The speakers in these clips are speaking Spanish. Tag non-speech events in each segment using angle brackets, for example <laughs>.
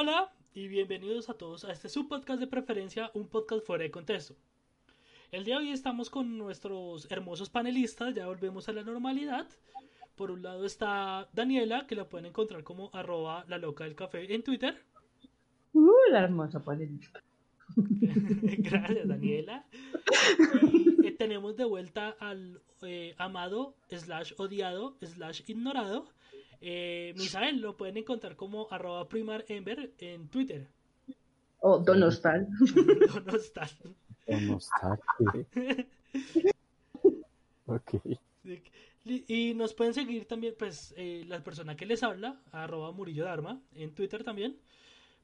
Hola y bienvenidos a todos a este subpodcast de preferencia, un podcast fuera de contexto. El día de hoy estamos con nuestros hermosos panelistas, ya volvemos a la normalidad. Por un lado está Daniela, que la pueden encontrar como arroba la loca del café en Twitter. Uh, la hermosa panelista. <laughs> Gracias, Daniela. Eh, tenemos de vuelta al eh, amado, slash odiado, slash ignorado. Eh, Misael, lo pueden encontrar como arroba primarember en Twitter. O Donostal. <laughs> Donostal. Donostal. <laughs> ok. Y nos pueden seguir también, pues, eh, la persona que les habla, arroba Murillo Dharma, en Twitter también.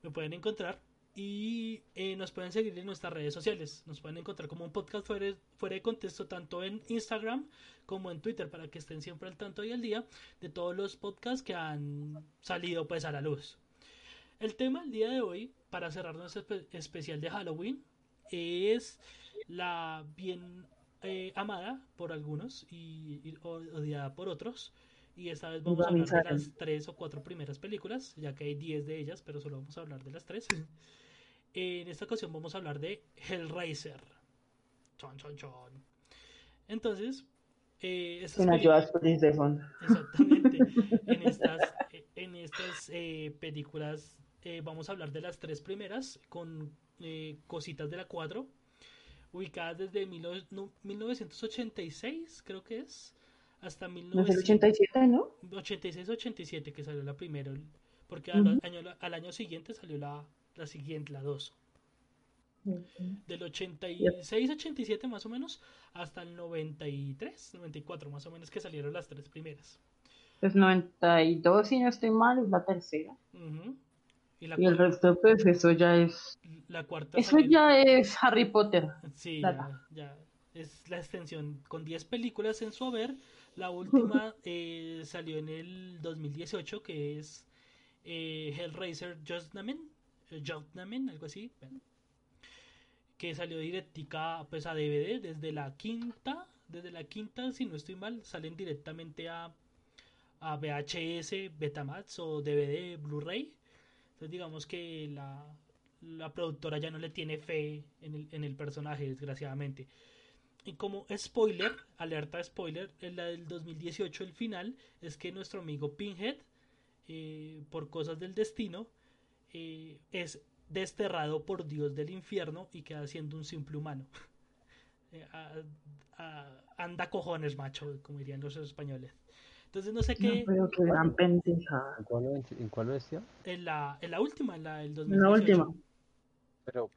Me pueden encontrar. Y eh, nos pueden seguir en nuestras redes sociales. Nos pueden encontrar como un podcast fuera, fuera de contexto, tanto en Instagram como en Twitter, para que estén siempre al tanto y al día de todos los podcasts que han salido pues a la luz. El tema el día de hoy, para cerrar nuestro especial de Halloween, es la bien eh, amada por algunos y, odiada por otros. Y esta vez vamos a hablar de las tres o cuatro primeras películas, ya que hay diez de ellas, pero solo vamos a hablar de las tres. En esta ocasión vamos a hablar de Hellraiser. Chon, chon, chon. Entonces, eh, estas fondo. Exactamente. <laughs> en estas, en estas eh, películas eh, vamos a hablar de las tres primeras con eh, cositas de la cuatro ubicadas desde 1986, creo que es, hasta 1987, ¿no? 86-87 que salió la primera, porque al, año, al año siguiente salió la, la siguiente, la 2. Del 86-87 más o menos hasta el 93, 94 más o menos que salieron las tres primeras. Pues 92 si no estoy mal es la tercera. Y, el resto, pues eso ya es. La cuarta. Eso ya es Harry Potter. Sí, ya, Es la extensión con 10 películas en su haber. La última <laughs> eh, salió en el 2018, que es eh, Hellraiser Judgment, eh, Judgment, algo así. que salió directica pues, a DVD desde la quinta. Desde la quinta, si no estoy mal, salen directamente a, a VHS, Betamax o DVD, Blu-ray entonces digamos que la, la productora ya no le tiene fe en el, en el personaje, desgraciadamente. Y como spoiler, alerta spoiler, en la del 2018 el final es que nuestro amigo Pinhead, eh, por cosas del destino, eh, es desterrado por Dios del infierno y queda siendo un simple humano. <laughs> Eh, anda cojones, macho, como dirían los españoles. Entonces no sé qué. pero qué gran pendeja. ¿En cuál, en cuál? En la, en la última, en la del 2018. En la última. Pero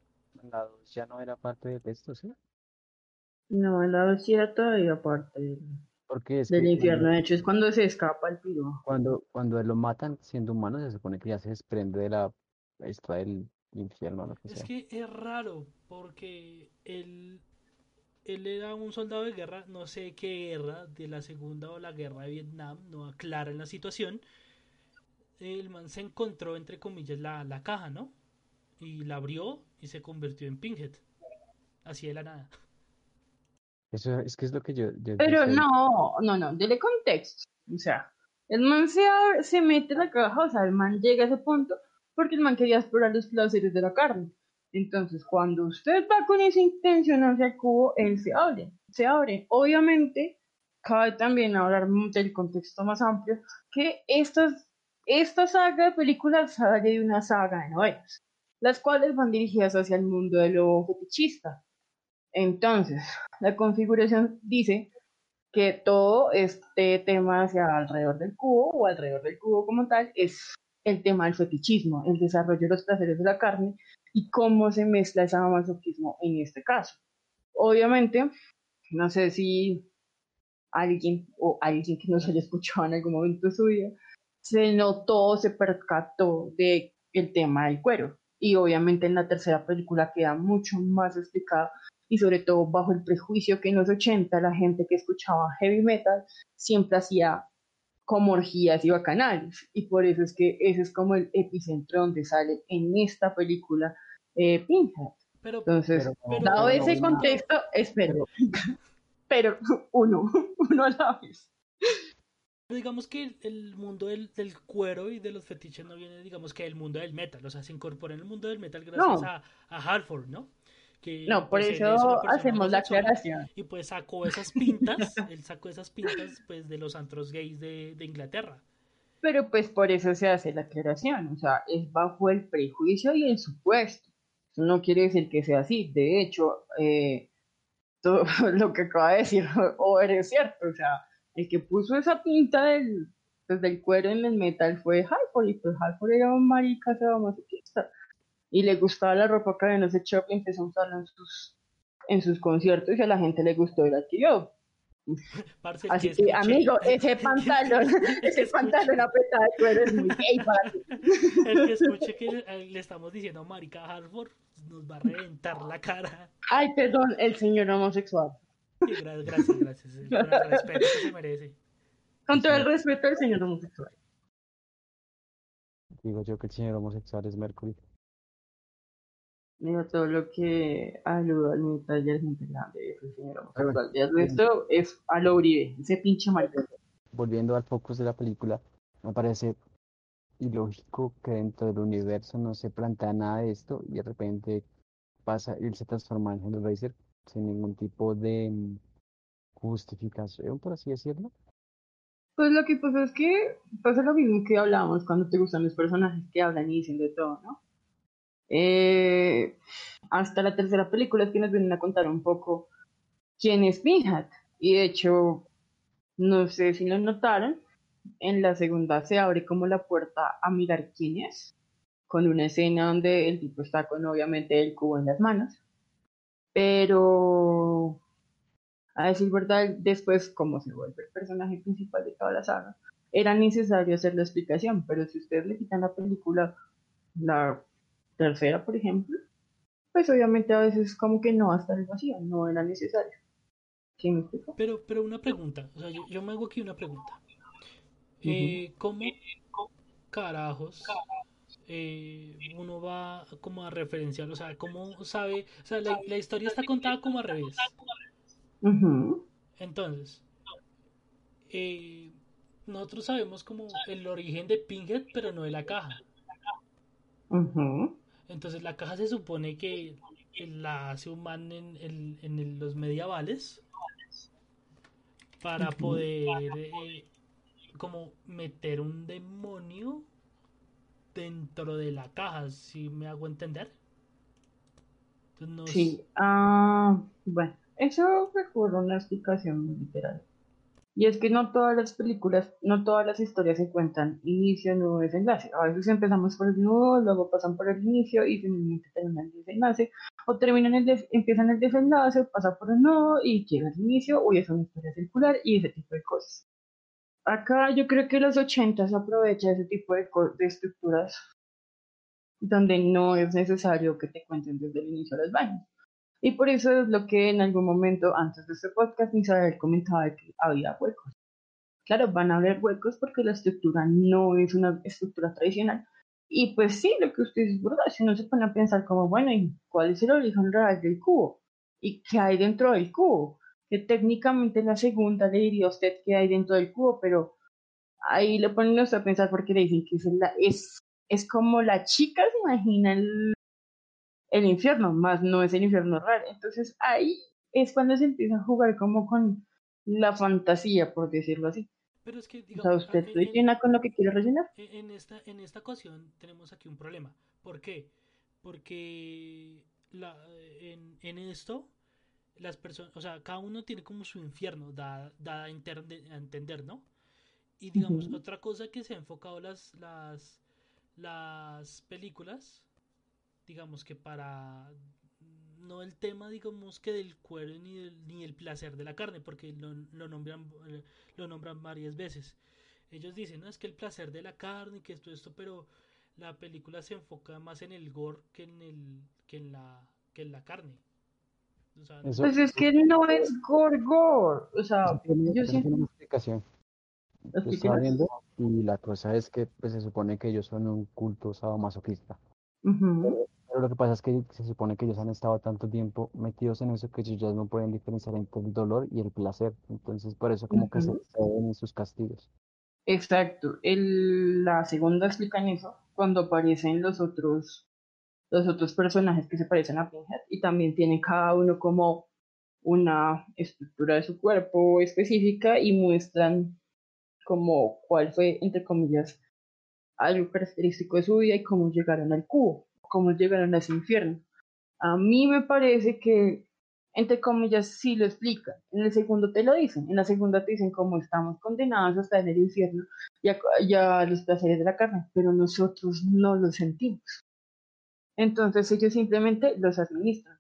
la 2 ya no era parte de esto, ¿sí? No, en la 2 sí era todavía parte Porque del infierno. De hecho, es cuando se escapa el piro. Cuando, cuando lo matan siendo humano, se supone que ya se desprende de la del infierno. Lo que es que es raro, porque el, él era un soldado de guerra, no sé qué guerra, de la segunda o la guerra de Vietnam, no aclaran la situación. El man se encontró, entre comillas, la, la caja, ¿no? Y la abrió y se convirtió en Pinhead. Así de la nada. Eso es que es lo que yo. Pero no, no, no, dele contexto. O sea, el man se, se mete la caja, o sea, el man llega a ese punto porque el man quería explorar los placeres de la carne. Entonces, cuando usted va con esa intención hacia el cubo, él se abre, se abre. Obviamente, cabe también hablar del contexto más amplio, que estas, esta saga de películas sale de una saga de novelas, las cuales van dirigidas hacia el mundo de lo fetichista. Entonces, la configuración dice que todo este tema hacia alrededor del cubo o alrededor del cubo como tal es el tema del fetichismo, el desarrollo de los placeres de la carne y cómo se mezcla ese masoquismo en este caso. Obviamente, no sé si alguien o alguien que nos haya escuchado en algún momento de su vida se notó, se percató de el tema del cuero. Y obviamente en la tercera película queda mucho más explicado y sobre todo bajo el prejuicio que en los 80 la gente que escuchaba heavy metal siempre hacía como orgías y bacanales. Y por eso es que ese es como el epicentro donde sale en esta película eh, Pinhead. Pero, Entonces, dado ese contexto, espero. <laughs> pero uno, <laughs> uno a la vez. digamos que el, el mundo del, del cuero y de los fetiches no viene, digamos que del mundo del metal, o sea, se incorpora en el mundo del metal gracias No. a, a Halford, ¿no? Que, No, por pues, eso hacemos la aclaración. Y pues sacó esas pintas, <laughs> él sacó esas pintas pues de los antros gays de, de Inglaterra. Pero pues por eso se hace la aclaración, o sea, es bajo el prejuicio y el supuesto. Eso no quiere decir que sea así. De hecho, eh, todo <laughs> lo que acaba de decir <laughs> Over es cierto, o sea, el que puso esa pinta del, pues, del cuero en el metal fue Halford, y pues Halford era un marica sadomasoquista. Y le gustaba la ropa que había en ese shop y empezó a usarla en sus, en sus conciertos y a la gente le gustó y la adquirió. <laughs> Parce, Así que amigo, ese pantalón, <laughs> ese pantalón apretado de cuero es muy gay para <laughs> ti. El que escuche que le, le estamos diciendo marica a Halford nos va a reventar la cara. Ay, perdón, el señor homosexual. Gra- gracias, gracias. eh, Por el respeto que se merece. Con todo el respeto del señor homosexual. Digo yo que el señor homosexual es Mercury. Mira todo lo que aluda al y gente grande es el señor homosexual. Y el resto es a lo Uribe, ese pinche marica. Volviendo al focus de la película, me parece ilógico que dentro del universo no se plantea nada de esto y de repente pasa, él se transforma en Hellraiser sin ningún tipo de mm, justificación, por así decirlo. Pues lo que pasa es que pasa lo mismo que hablábamos cuando te gustan los personajes que hablan y dicen de todo, ¿no? Eh, hasta la tercera película es que nos vienen a contar un poco quién es Pinhat. Y de hecho, no sé si lo notaron, en la segunda se abre como la puerta a mirar quién es, con una escena donde el tipo está con obviamente el cubo en las manos. Pero a decir verdad, después, como se vuelve el personaje principal de toda la saga, era necesario hacer la explicación, pero si ustedes le quitan la película, la tercera, por ejemplo, pues obviamente a veces como que no va a estar el vacío, no era necesario. ¿Sí me explico? Pero, pero una pregunta, o sea, yo, yo me hago aquí una pregunta. Eh, ¿Cómo carajos eh, uno va como a referenciar? O sea, ¿cómo sabe? O sea, la, la historia está contada como al revés. Entonces, eh, nosotros sabemos como el origen de Pinhead, pero no de la caja. ujú, Entonces, la caja se supone que la hace un man en, el- en el- los medievales para poder eh, como meter un demonio dentro de la caja, si me hago entender. Entonces, no Sí, ah, bueno, eso recurre a una explicación muy literal. Y es que no todas las películas, no todas las historias se cuentan inicio, nudo, desenlace. A veces empezamos por el nudo, luego pasan por el inicio y finalmente terminan el desenlace. O terminan el empiezan el desenlace, pasa por el nudo y llega el inicio, o es una historia circular y ese tipo de cosas. Acá yo creo que los 80 se aprovecha ese tipo de, de estructuras donde no es necesario que te cuenten desde el inicio las vainas. Y por eso es lo que en algún momento antes de este podcast Misael comentaba que había huecos. Claro, van a haber huecos porque la estructura no es una estructura tradicional. Y pues sí, lo que usted dice es verdad, si uno se pone a pensar como, bueno, ¿y cuál es el origen real del cubo? ¿Y qué hay dentro del cubo? Que técnicamente la segunda le diría a usted qué hay dentro del cubo, pero ahí le ponen a pensar porque le dicen que es, la, es, es como la chica se imagina el, infierno, más no es el infierno real. Entonces ahí es cuando se empieza a jugar como con la fantasía, por decirlo así. Pero es que, O sea, digamos, usted en- llena con lo que quiere rellenar. En esta, en esta ocasión tenemos aquí un problema. ¿Por qué? Porque la, en, en esto las personas, o sea, cada uno tiene como su infierno, da, da a, entender, ¿no? Y digamos, otra cosa que se ha enfocado las, las, las películas, digamos que para no el tema, digamos que del cuero ni del, ni el placer de la carne, porque lo, lo nombran, eh, lo nombran varias veces. Ellos dicen, no, es que el placer de la carne, que esto, esto, pero la película se enfoca más en el gore que en el, que en la, que en la carne. O sea, Eso- Pues es que no es gorgor. O sea, Eso tiene, yo siento. tiene una explicación. Yo estaba Explíquenos. viendo y la cosa es que pues, se supone que ellos son un culto sadomasoquista. Ujú. Pero lo que pasa es que se supone que ellos han estado tanto tiempo metidos en eso que ellos ya no pueden diferenciar entre el dolor y el placer. Entonces por eso como que se exceden en sus castigos. Exacto. El, la segunda explica en eso cuando aparecen los otros, los otros personajes que se parecen a Pinhead y también tienen cada uno como una estructura de su cuerpo específica y muestran como cuál fue, entre comillas, algo característico de su vida y cómo llegaron al cubo, cómo llegaron a ese infierno. A mí me parece que entre comillas, sí lo explica. En el segundo te lo dicen. En la segunda te dicen cómo estamos condenados hasta en el infierno y a, los placeres de la carne, pero nosotros no lo sentimos. Entonces ellos simplemente los administran.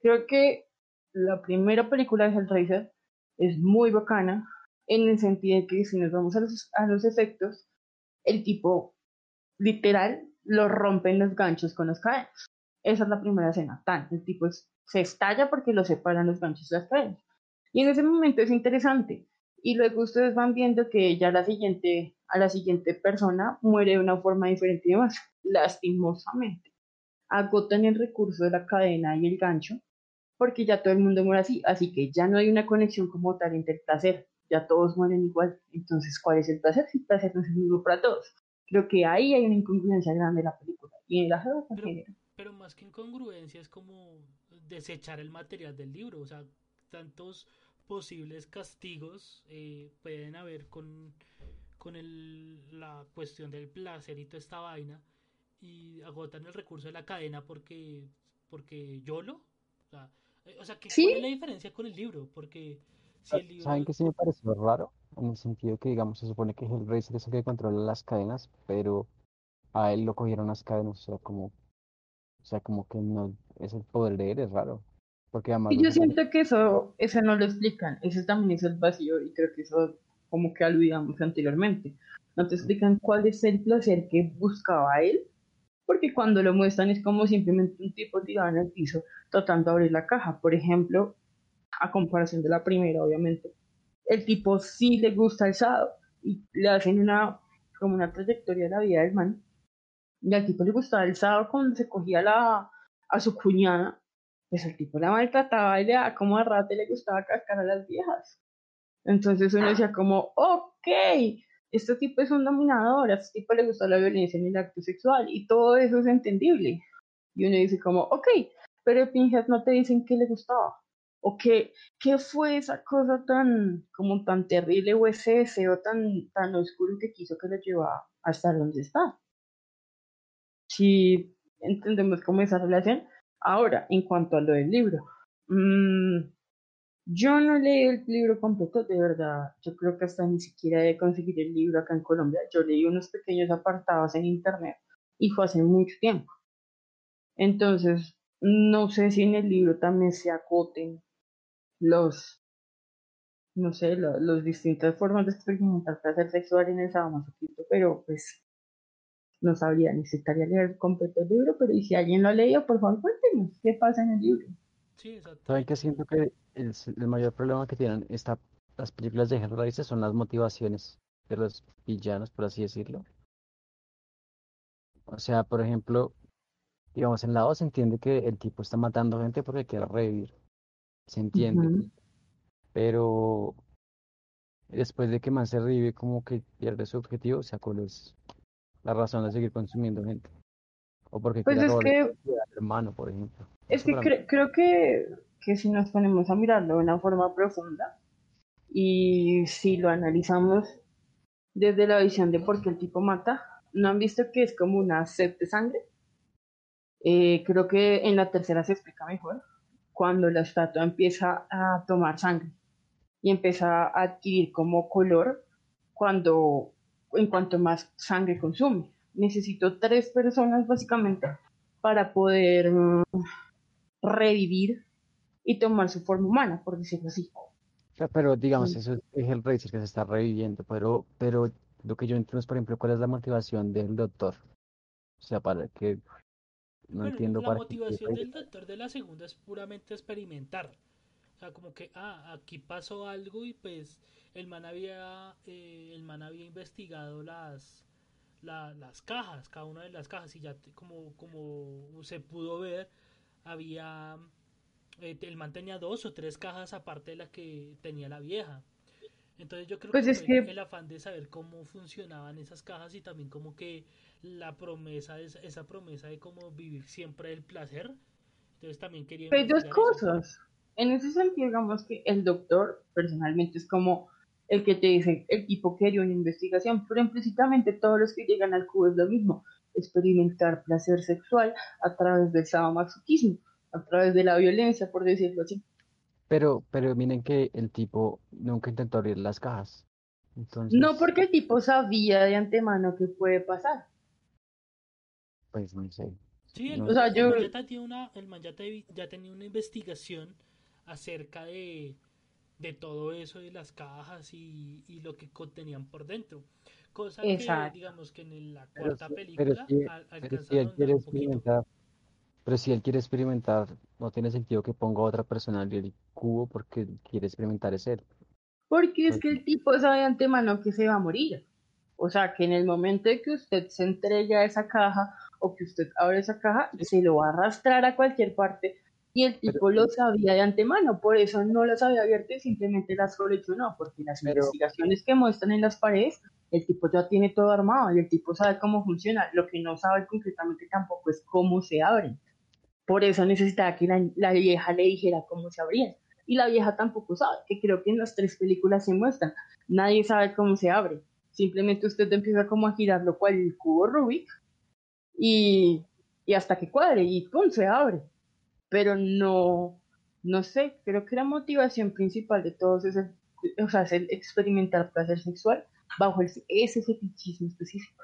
Creo que la primera película de Hellraiser es muy bacana en el sentido de que si nos vamos a los, a los efectos, el tipo literal lo rompen los ganchos con los cadenas. Esa es la primera escena. Tan, el tipo se estalla porque lo separan los ganchos de las cadenas. Y en ese momento es interesante. Y luego ustedes van viendo que ya la siguiente, a la siguiente persona muere de una forma diferente y demás, lastimosamente. Agotan el recurso de la cadena y el gancho porque ya todo el mundo muere así, así que ya no hay una conexión como tal entre el placer, ya todos mueren igual. Entonces, ¿cuál es el placer? Si el placer no es el mismo para todos. Creo que ahí hay una incongruencia grande en la película. Y en la género pero más que incongruencia es como desechar el material del libro, o sea, tantos posibles castigos eh, pueden haber con, con el, la cuestión del placer y toda esta vaina y agotan el recurso de la cadena porque porque YOLO. O sea, eh, o sea ¿qué, ¿cuál es la diferencia con el libro? porque si el libro... ¿Saben que sí me pareció raro? En el sentido que, digamos, se supone que el rey es el que controla las cadenas, pero a él lo cogieron las cadenas, o sea, como o sea, como que no es el poder de él, es raro. Porque además y yo siento que eso, eso no lo explican, eso también es el vacío y creo que eso como que aludíamos anteriormente. No te explican cuál es el placer que buscaba él, porque cuando lo muestran es como simplemente un tipo tirado en el piso tratando de abrir la caja. Por ejemplo, a comparación de la primera, obviamente, el tipo sí le gusta el sado y le hacen una como una trayectoria de la vida del man y al tipo le gustaba el sábado cuando se cogía la, a su cuñada, pues el tipo la maltrataba y le daba como a rato le gustaba cascar a las viejas. Entonces uno decía como, ok, este tipo es un dominador, a este tipo le gusta la violencia en el acto sexual y todo eso es entendible. Y uno dice como, ok, pero Pinhead no te dicen qué le gustaba. O qué, qué fue esa cosa tan, como tan terrible o ese deseo tan, tan oscuro que quiso que lo llevara hasta donde está si entendemos cómo esa relación. Ahora, en cuanto a lo del libro, mmm, yo no leí el libro completo, de verdad. Yo creo que hasta ni siquiera he conseguido el libro acá en Colombia. Yo leí unos pequeños apartados en internet y fue hace mucho tiempo. Entonces, no sé si en el libro también se acoten los, no sé, las distintas formas de experimentar placer sexual en el sadomasoquismo, pero pues no sabría, necesitaría leer completo el libro, pero y si alguien lo ha leído, por favor cuéntenos qué pasa en el libro. Sí, exacto. Saben que siento que el, mayor problema que tienen esta, las películas de Hellraiser son las motivaciones de los villanos, por así decirlo. O sea, por ejemplo, digamos, en la 2 se entiende que el tipo está matando gente porque quiere revivir. Se entiende. Pero después de que Man se revive, como que pierde su objetivo, o sea, con los la razón de seguir consumiendo gente. O porque pues es que, hermano, por ejemplo. Es que creo que, que si nos ponemos a mirarlo de una forma profunda y si lo analizamos desde la visión de por qué el tipo mata, ¿no han visto que es como una sed de sangre? Eh, creo que en la tercera se explica mejor, cuando la estatua empieza a tomar sangre y empieza a adquirir como color cuando en cuanto más sangre consume. Necesito tres personas básicamente para poder mm, revivir y tomar su forma humana, por decirlo así. Pero digamos, eso es el rey que se está reviviendo, pero, pero lo que yo entiendo es, por ejemplo, cuál es la motivación del doctor. O sea, para que no entiendo la motivación del doctor de la segunda es puramente experimentar. O sea, como que, ah, aquí pasó algo y pues el man había, eh, el man había investigado las, las cajas, cada una de las cajas, y ya como, como se pudo ver, había, eh, el man tenía dos o tres cajas aparte de la que tenía la vieja. Entonces yo creo Pues que es que- el afán de saber cómo funcionaban esas cajas y también como que la promesa, esa, esa promesa de cómo vivir siempre el placer. Entonces también quería Hay dos investigar eso. cosas. En ese sentido, digamos que el doctor personalmente es como el que te dice, el tipo quería una investigación, pero implícitamente todos los que llegan al cubo es lo mismo, experimentar placer sexual a través del sadomasoquismo, a través de la violencia, por decirlo así. Pero, pero miren que el tipo nunca intentó abrir las cajas. Entonces, No porque el tipo sabía de antemano que puede pasar. pues no sé. Sí, el, No. O sea, el yo- man ya tenía una, el man ya te- ya tenía una investigación acerca de, de todo eso de las cajas y, y lo que contenían por dentro. Cosa que, Exacto. digamos que en la Pero cuarta película pero si- al- Pero alcanza si a él ahondar quiere un poquito. experimentar, pero si él quiere experimentar, no tiene sentido que ponga a otra persona en el cubo porque quiere experimentar es él. Porque es Pues que el tipo sabe de antemano que se va a morir. O sea, que en el momento en que usted se entregue a esa caja o que usted abre esa caja, se lo va a arrastrar a cualquier parte. Y el tipo lo sabía de antemano, por eso no las había abierto y simplemente las coleccionó, porque las Pero- investigaciones que muestran en las paredes, el tipo ya tiene todo armado y el tipo sabe cómo funciona. Lo que no sabe concretamente tampoco es cómo se abren. Por eso necesitaba que la, vieja le dijera cómo se abrían. Y la vieja tampoco sabe, que creo que en las tres películas se muestran. Nadie sabe cómo se abre. Simplemente usted empieza como a girar lo cual el cubo Rubik y, y hasta que cuadre y ¡pum! se abre. Pero no, no sé, creo que la motivación principal de todos es el, o sea, el experimentar placer sexual bajo ese fetichismo específico.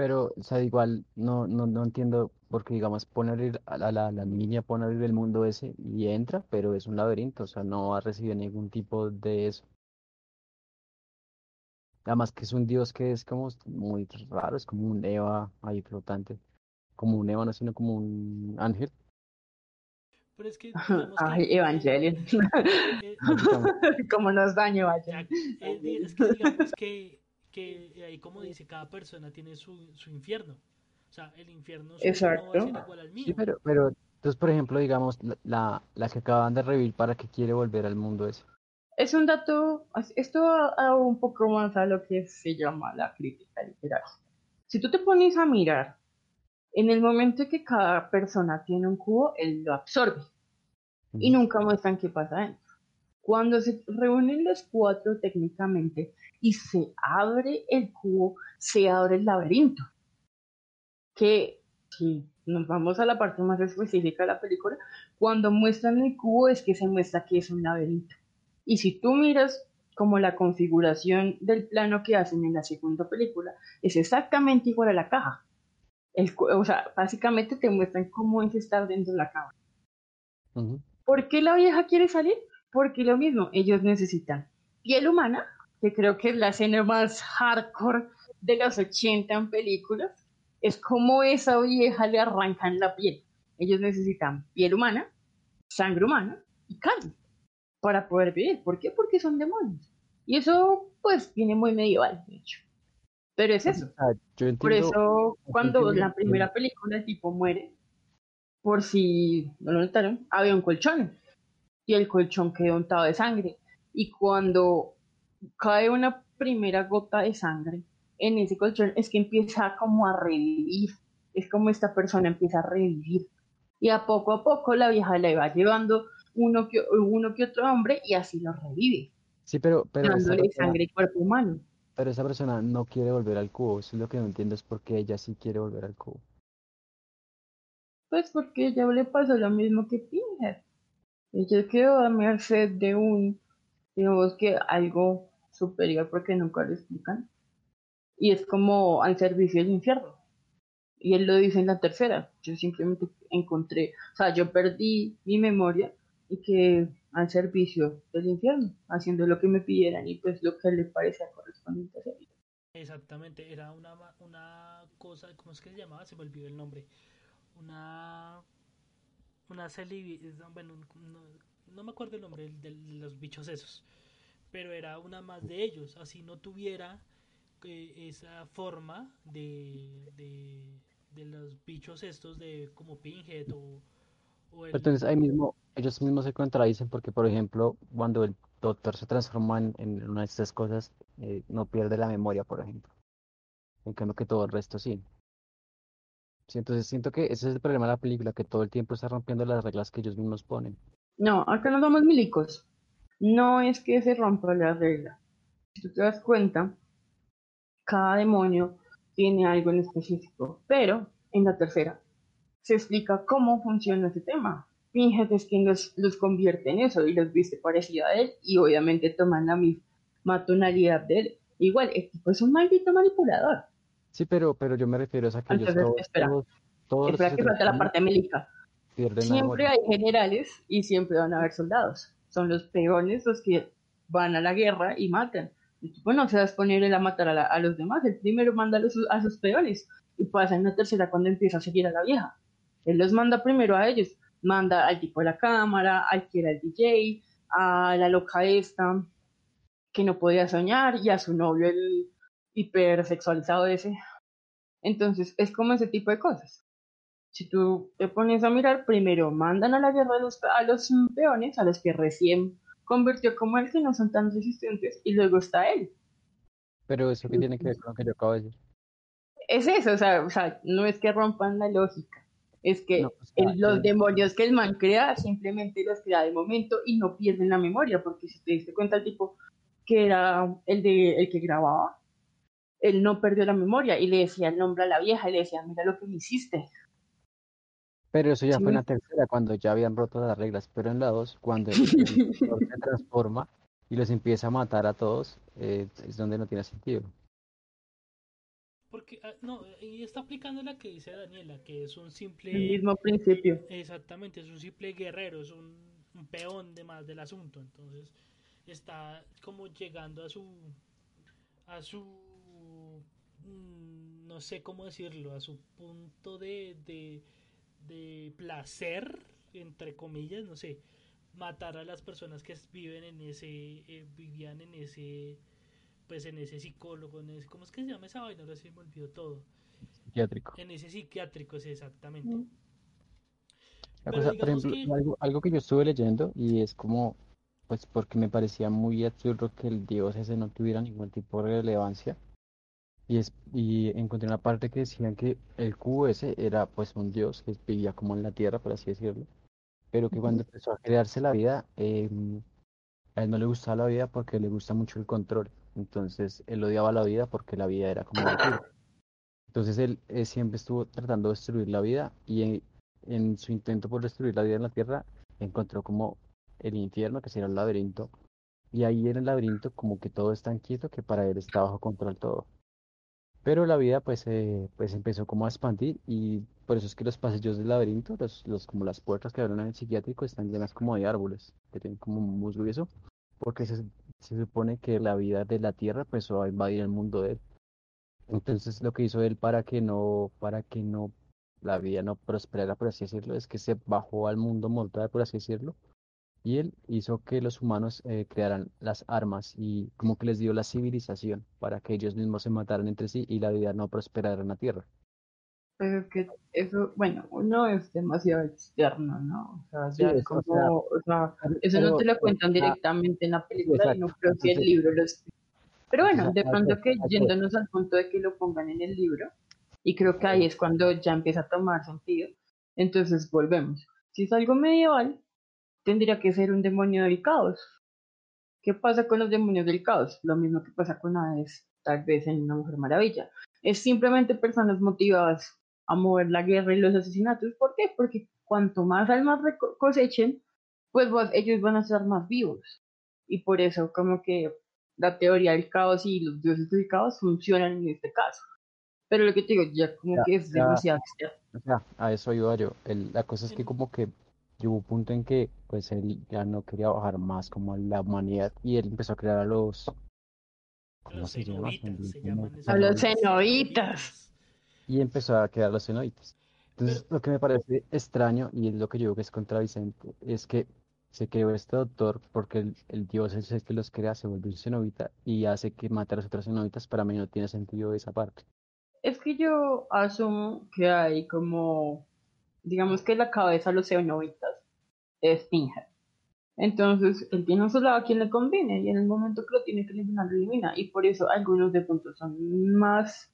Pero, o sea, igual no, no, no entiendo porque, digamos, pone a abrir a la, la, la niña, pone a abrir el mundo ese y entra, pero es un laberinto, o sea, no va a recibir ningún tipo de eso. Además que es un dios que es como muy raro, es como un Eva ahí flotante. Como un Eva, no, sino como un ángel. Pero es que, <laughs> digamos que, Ay, Evangelion. <laughs> eh. <laughs> Cómo nos daño, ya- vaya. eh, es que digamos que, que ahí como dice, cada persona tiene su, su infierno. O sea, el infierno no va a ser igual al mío. Sí, pero, pero, entonces, por ejemplo, digamos, la, la, que acaban de revivir para que quiere volver al mundo ese. Es un dato, esto va un poco más a lo que se llama la crítica literaria. Si tú te pones a mirar, en el momento que cada persona tiene un cubo, él lo absorbe y nunca muestran qué pasa dentro. Cuando se reúnen los cuatro técnicamente y se abre el cubo, se abre el laberinto. Que si nos vamos a la parte más específica de la película, cuando muestran el cubo es que se muestra que es un laberinto. Y si tú miras como la configuración del plano que hacen en la segunda película, es exactamente igual a la caja. El o sea, básicamente te muestran cómo es estar dentro de la caja. ¿Por qué la vieja quiere salir? Porque lo mismo, ellos necesitan piel humana, que creo que es la escena más hardcore de los 80 en películas, es como esa vieja le arrancan la piel. Ellos necesitan piel humana, sangre humana y carne para poder vivir. ¿Por qué? Porque son demonios. Y eso, pues, viene muy medieval, de hecho. Pero es eso. O sea, yo Por entiendo, eso, cuando entiendo la primera película el tipo muere, por si no lo notaron, había un colchón y el colchón quedó untado de sangre. Y cuando cae una primera gota de sangre en ese colchón, es que empieza como a revivir. Es como esta persona empieza a revivir. Y a poco a poco la vieja le va llevando uno que, uno que otro hombre y así lo revive, sí, pero, pero esa dándole persona, sangre y cuerpo humano. pero esa persona no quiere volver al cubo, eso es lo que no entiendo, es porque ella sí quiere volver al cubo. Pues porque ya le pasó lo mismo que Pinhead. Ella quedó a merced de un, digamos que algo superior porque nunca lo explican. Y es como al servicio del infierno. Y él lo dice en la tercera. Yo simplemente encontré, o sea, yo perdí mi memoria y que al servicio del infierno, haciendo lo que me pidieran y pues lo que le parecía correspondiente hacer. Exactamente, era una, una cosa, ¿cómo es que se llamaba? Se me olvidó el nombre. Una. Una celibi- Bueno, no, me acuerdo el nombre de los bichos esos. Pero era una más de ellos. Así no tuviera eh, esa forma de, de, de los bichos estos de como Pinhead o, o el. Entonces ahí mismo, ellos mismos se contradicen porque, por ejemplo, cuando él doctor se transforma en, en una de estas cosas, eh, no pierde la memoria, por ejemplo. En cambio que todo el resto sí. Entonces siento que ese es el problema de la película, que todo el tiempo está rompiendo las reglas que ellos mismos ponen. No, acá no somos milicos. No es que se rompa la regla. Si tú te das cuenta, cada demonio tiene algo en específico, pero en la tercera se explica cómo funciona ese tema. Pinhead es quien los, los convierte en eso y los viste parecido a él y obviamente toman la misma tonalidad de él. Igual, el tipo es un maldito manipulador. Sí, pero, pero yo me refiero a que Entonces, todos, espera. todos, todos Espera que falta la parte militar. Siempre hay generales y siempre van a haber soldados. Son los peones los que van a la guerra y matan. El tipo no se va a exponer él a matar a, la- a los demás. El primero manda a, los, a sus peones y pasa en la tercera cuando empieza a seguir a la vieja. Él los manda primero a ellos. Manda al tipo de la cámara, al que era el DJ, a la loca esta que no podía soñar y a su novio el hipersexualizado ese. Entonces es como ese tipo de cosas si tú te pones a mirar, primero mandan a la guerra a los, a los peones, a los que recién convirtió como él, que no son tan resistentes, y luego está él. Pero eso que tiene que ver con lo que yo acabo de decir. Es eso, o sea, o sea no es que rompan la lógica, es que No, el- los demonios que el man crea, simplemente los crea de momento y no pierden la memoria, porque si te diste cuenta el tipo que era el, de, el que grababa, él no perdió la memoria y le decía el nombre a la vieja y le decía, mira lo que me hiciste. Pero eso ya Sí. fue en la tercera, cuando ya habían roto las reglas. Pero en la dos, cuando el <laughs> se transforma y los empieza a matar a todos, eh, es donde no tiene sentido. Porque, ah, no, y está aplicando la que dice Daniela, que es un simple. El mismo principio. Exactamente, es un simple guerrero, es un, un peón de más del asunto. Entonces, está como llegando a su. a su. Mm, no sé cómo decirlo, a su punto de. de, de placer, entre comillas, no sé. Matar a las personas que viven en ese. eh, vivían en ese. pues en ese psicólogo, en ese, ¿cómo es que se llama esa vaina? Ahora sí me olvidó todo. Psiquiátrico. En ese psiquiátrico, sí, exactamente. Mm. La Pero cosa, por ejemplo, que- algo, algo que yo estuve leyendo y es como, pues porque me parecía muy absurdo que el dios ese no tuviera ningún tipo de relevancia. Y, es, y encontré una parte que decían que el ese era pues un dios que vivía como en la tierra, por así decirlo. Pero que cuando empezó a crearse la vida, em, a él no le gustaba la vida porque le gusta mucho el control. Entonces él odiaba la vida porque la vida era como mentira. Entonces él eh, siempre estuvo tratando de destruir la vida y en, en su intento por destruir la vida en la tierra encontró como el infierno, que sería el laberinto. Y ahí en el laberinto como que todo es tan quieto que para él está bajo control todo. Pero la vida pues, eh, pues empezó como a expandir y por eso es que los pasillos del laberinto, los, los, como las puertas que abren en el psiquiátrico están llenas como de árboles, que tienen como musgo y eso, porque se, se supone que la vida de la tierra pues va a invadir el mundo de él. Entonces lo que hizo él para que no, para que no, la vida no prosperara, por así decirlo, es que se bajó al mundo mortal, por así decirlo, y él hizo que los humanos eh, crearan las armas y como que les dio la civilización para que ellos mismos se mataran entre sí y la vida no prosperara en la tierra. Pero es que eso, bueno, uno es demasiado externo, ¿no? O sea, Sí, ya es- como, o sea, eso no pero- te lo cuentan ah, directamente en la película, exacto. y no creo que el libro lo. Pero bueno, de pronto que yéndonos al punto de que lo pongan en el libro, y creo que ahí es cuando ya empieza a tomar sentido, entonces volvemos. Si es algo medieval, tendría que ser un demonio del caos. ¿Qué pasa con los demonios del caos? Lo mismo que pasa con Hades, tal vez en Una Mujer Maravilla. Es simplemente personas motivadas a mover la guerra y los asesinatos. ¿Por qué? Porque cuanto más almas cosechen, pues vos- ellos van a ser más vivos. Y por eso como que la teoría del caos y los dioses del caos funcionan en este caso. Pero lo que te digo, ya como Ya, que es ya. demasiado sea, a eso iba yo. El- la cosa es que como que llegó un punto en que pues él ya no quería bajar más como la humanidad y él empezó a crear a los ¿cómo Los se llama? se llaman. A los cenobitas. y empezó a crear los cenobitas. Entonces, lo que me parece extraño, y es lo que yo digo que es contradicente, es que se creó este doctor porque el, el dios es el que los crea, se vuelve un cenobita y hace que mate a los otros cenobitas. Para mí no tiene sentido esa parte. Es que yo asumo que hay como, digamos que la cabeza de los cenobitas es Pinhead. Entonces, él tiene un soldado a quien le conviene y en el momento que lo tiene que eliminar, lo elimina. Y por eso algunos de puntos son más,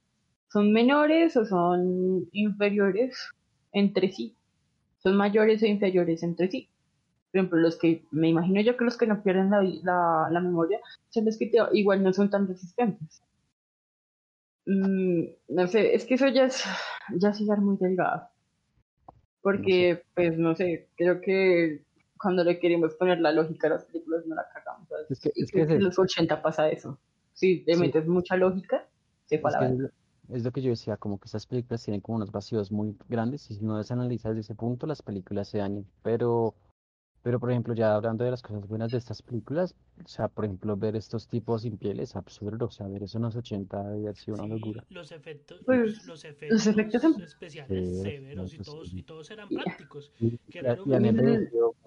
son menores o son inferiores entre sí. Son mayores o inferiores entre sí. Por ejemplo, los que, me imagino yo que los que no pierden la, la, memoria son los que te- igual no son tan resistentes. Mm, no sé, es que eso ya es, ya es muy delgado. Porque, pues, no sé, creo que cuando le queremos poner la lógica a las películas no la cagamos. ¿sabes? Es que- es es en los 80 pasa eso. Si le Sí. metes mucha lógica, se fue a Es la lo- es lo que yo decía, como que estas películas tienen como unos vacíos muy grandes y si no las analizas desde ese punto, las películas se dañan. Pero, pero por ejemplo, ya hablando de las cosas buenas de estas películas, o sea, por ejemplo, ver estos tipos sin piel es absurdo, o sea, ver eso en los 80 debe haber sido una Sí, locura. los efectos, Pues, los efectos, efectos en- especiales Sí, severos y efectos, todos, y todos eran Y- prácticos. Y, Que y- raro y muy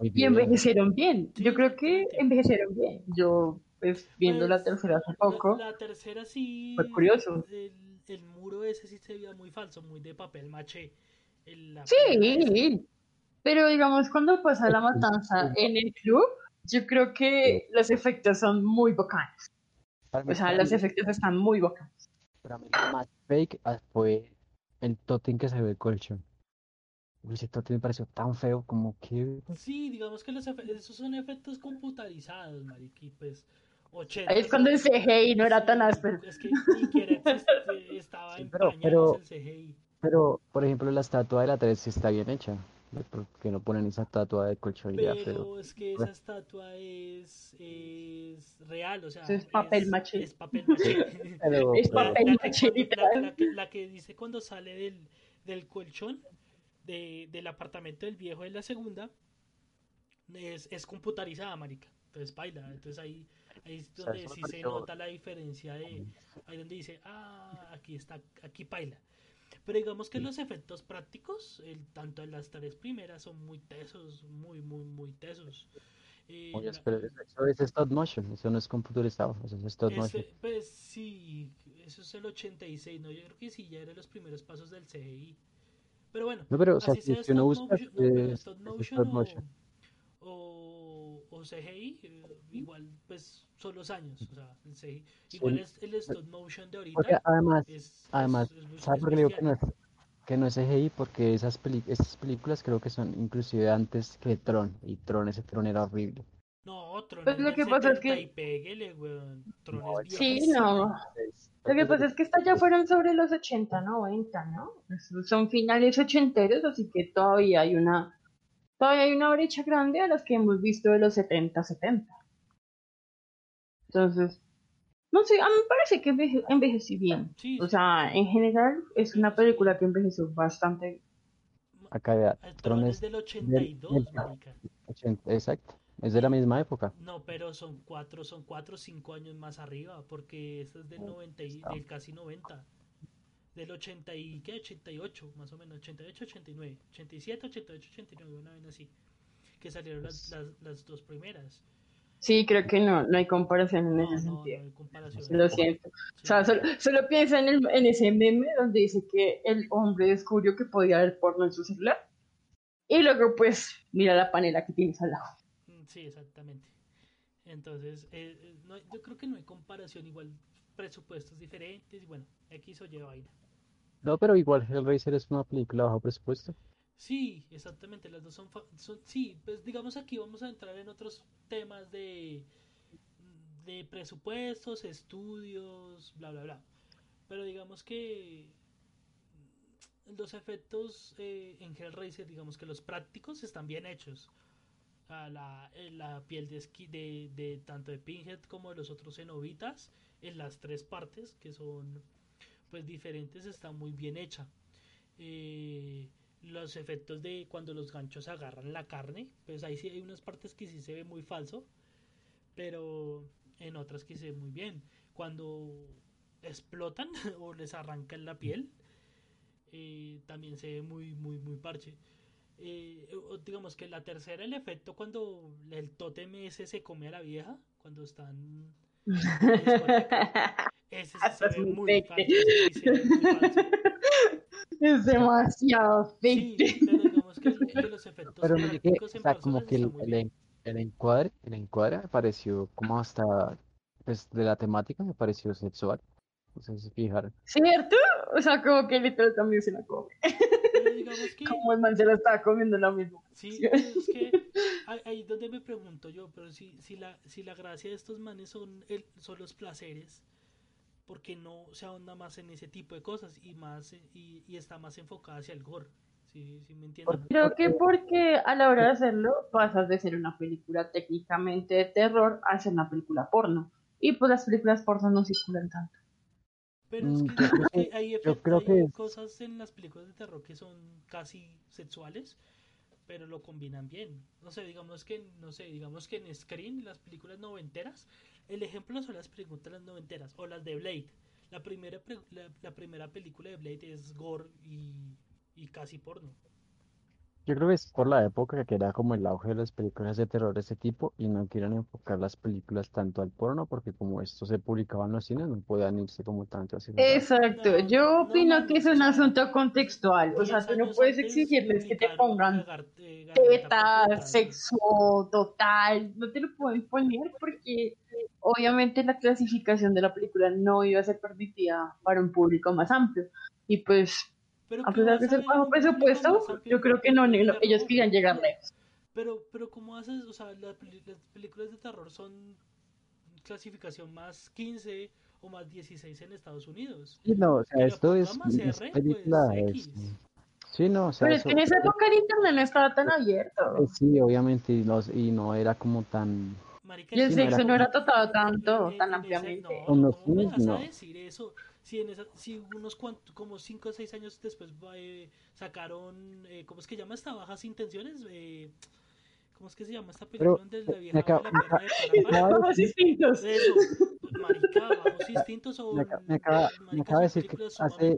Y bien. envejecieron bien. Sí, Yo creo que envejecieron bien. Yo, pues, viendo la Pues, tercera hace La, poco, la tercera sí. Fue curioso. El, el muro ese sí se veía muy falso, muy de papel maché. El- la Sí. Pero digamos, cuando pasa la matanza en el club, yo creo que los efectos son muy bacanos. O sea, los efectos están muy bacanos. para mí lo más fake ah, fue el tótem que se ve el colchón. Uy, Ese tótem me pareció tan feo como que... Sí, digamos que los esos son efectos computarizados, mariqui, pues 80. Ahí es cuando el CGI no era tan áspero. Es que ni siquiera existe- <laughs> estaba Sí, pero- pero- el CGI. Pero, por ejemplo, la estatua de la 3 sí está bien hecha. Porque no ponen esa estatua de colchón y ya, Pero pero... es que esa estatua es, es real, o sea, es papel maché. Es papel maché. pero- Es papel La maché, la- que- la que dice cuando sale del, del colchón de, del apartamento del viejo de la segunda es, es computarizada, marica. Entonces baila. Entonces ahí, ahí es donde me sí se nota la diferencia de ahí donde dice, ah, aquí está, aquí baila. Pero digamos que los efectos prácticos, el, tanto en las tres primeras, son muy tesos, muy, muy, muy tesos. Eh, Oye, pero eso es stop motion, eso no es computerizado, eso es stop motion. pues sí, eso es el 86, ¿no? Yo creo que sí, ya eran los primeros pasos del CGI. Pero bueno, No, pero, o sea, así si, sea si uno stop busca, motion, no, stop es motion stop motion. o, o, o CGI, eh, igual pues son los años, o sea. Sí. Igual es el stop motion de Porque ahorita además, es, además, es- es- ¿sabes es por qué digo que no es, que no es CGI? Porque esas, peli esas películas creo que son inclusive antes que Tron, y Tron, ese Tron era horrible. No, Tron Pues es lo que pasa es que- 70 y péguele, weón. Tron No, es Sí, no. Lo que pasa es que estas ya fueron sobre los 80, 90, ¿no? Son finales ochenteros, así que todavía hay una todavía hay una brecha grande a las que hemos visto de los 70, 70. Entonces, no sé, a mí me parece que enveje- envejeció bien. Sí, O sí. sea, en general es una película que envejeció bastante. Acá vea, El Tron es del 82, del-. 80, exacto, es de la misma época. No, pero son cuatro, son cuatro o cinco años más arriba, porque esta es del 90 y, del casi 90. Del 80 y, ¿qué? 88, más o menos, 88, 89, 87, 88, 89, una vez así. Que salieron las, las, las dos primeras. Sí, creo que no, no hay comparación en No, ese no, no sentido. hay comparación. Lo siento. Sí. O sea, solo, solo piensa en, el, en ese meme donde dice que el hombre descubrió que podía ver porno en su celular. Y luego, pues, mira la panela que tienes al lado. Mm, Sí, exactamente. Entonces, eh, eh, no yo creo que no hay comparación, igual presupuestos diferentes, y bueno, X o Y vaina. No, pero igual Hellraiser es una película bajo presupuesto. Sí, exactamente, las dos son, son- sí, pues digamos aquí vamos a entrar en otros temas de, de presupuestos, estudios, bla, bla, bla. Pero digamos que los efectos eh, en Hellraiser, digamos que los prácticos están bien hechos. A la, la piel de, esqui- de, de tanto de Pinhead como de los otros cenobitas, en las tres partes que son pues diferentes, está muy bien hecha. Eh, los efectos de cuando los ganchos agarran la carne, pues ahí sí hay unas partes que sí se ve muy falso, pero en otras que se ve muy bien. Cuando explotan <laughs> o les arrancan la piel, eh, también se ve muy, muy, muy parche. Eh, digamos que la tercera, el efecto cuando el tótem ese se come a la vieja, cuando están <laughs> ese se ve muy falso, <laughs> sí. Es demasiado Sí, fake. pero digamos que, que los efectos Pero que, o en sea, como que el, el encuadre, el encuadre me pareció como hasta, pues de la temática me pareció sexual. Sé si se fijaron. ¿Cierto? O sea, como que literal también se la come. Pero digamos que. Como el man se la estaba comiendo lo mismo. Sí, es que ahí, ahí donde me pregunto yo, pero si, si, la, si la gracia de estos manes son, el, son los placeres, ¿por qué no se ahonda más en ese tipo de cosas y más eh, y, y está más enfocada hacia el gore? ¿Sí, sí me entienden? Creo que porque a la hora de hacerlo pasas de ser una película técnicamente de terror a ser una película porno. Y pues las películas porno no circulan tanto. Pero es Mm, que yo creo digamos que hay, creo que cosas en las películas de terror que son casi sexuales, pero lo combinan bien. No sé, digamos que, no sé, digamos que en Screen, las películas noventeras, el ejemplo son las películas noventeras, o las de Blade. La primera, la primera película de Blade es gore y, y casi porno. Yo creo que es por la época que era como el auge de las películas de terror de ese tipo y no quieren enfocar las películas tanto al porno porque como esto se publicaba en los cines no podían irse como tanto lado. Exacto, No, yo no, opino no, que es un asunto contextual. O sea, tú no puedes exigirles que te pongan teta, sexo, total. No te lo pueden poner porque obviamente la clasificación de la película no iba a ser permitida para un público más amplio. Y pues, Pero a ¿qué pesar de ser bajo presupuesto, yo creo que no, no, ellos querían llegar lejos. Pero, pero ¿cómo haces? O sea, la peli- las películas de terror son clasificación más 15 o más 16 en Estados Unidos. Sí, no, o sea, esto es, más es R, película, pues, es- X. sí, no, o sea, Pero es eso, que en esa época el internet no estaba tan abierto. eh, sí, obviamente, y, los- y no era como tan, Marica, Y el Sí, no era sexo no era tratado tanto, en- tan ampliamente. No, Con los ¿cómo me cines, vas a no. decir eso? Si, en esa, si unos cuantos, como 5 o 6 años después eh, sacaron, eh, ¿cómo es que llama esta? Bajas intenciones. Eh, ¿Cómo es que se llama esta película Pero, la me vieja acabo- la de <laughs> Bajos instintos. Eso, marica, bajos instintos o Me aca- me acaba- me acaba de decir que hace-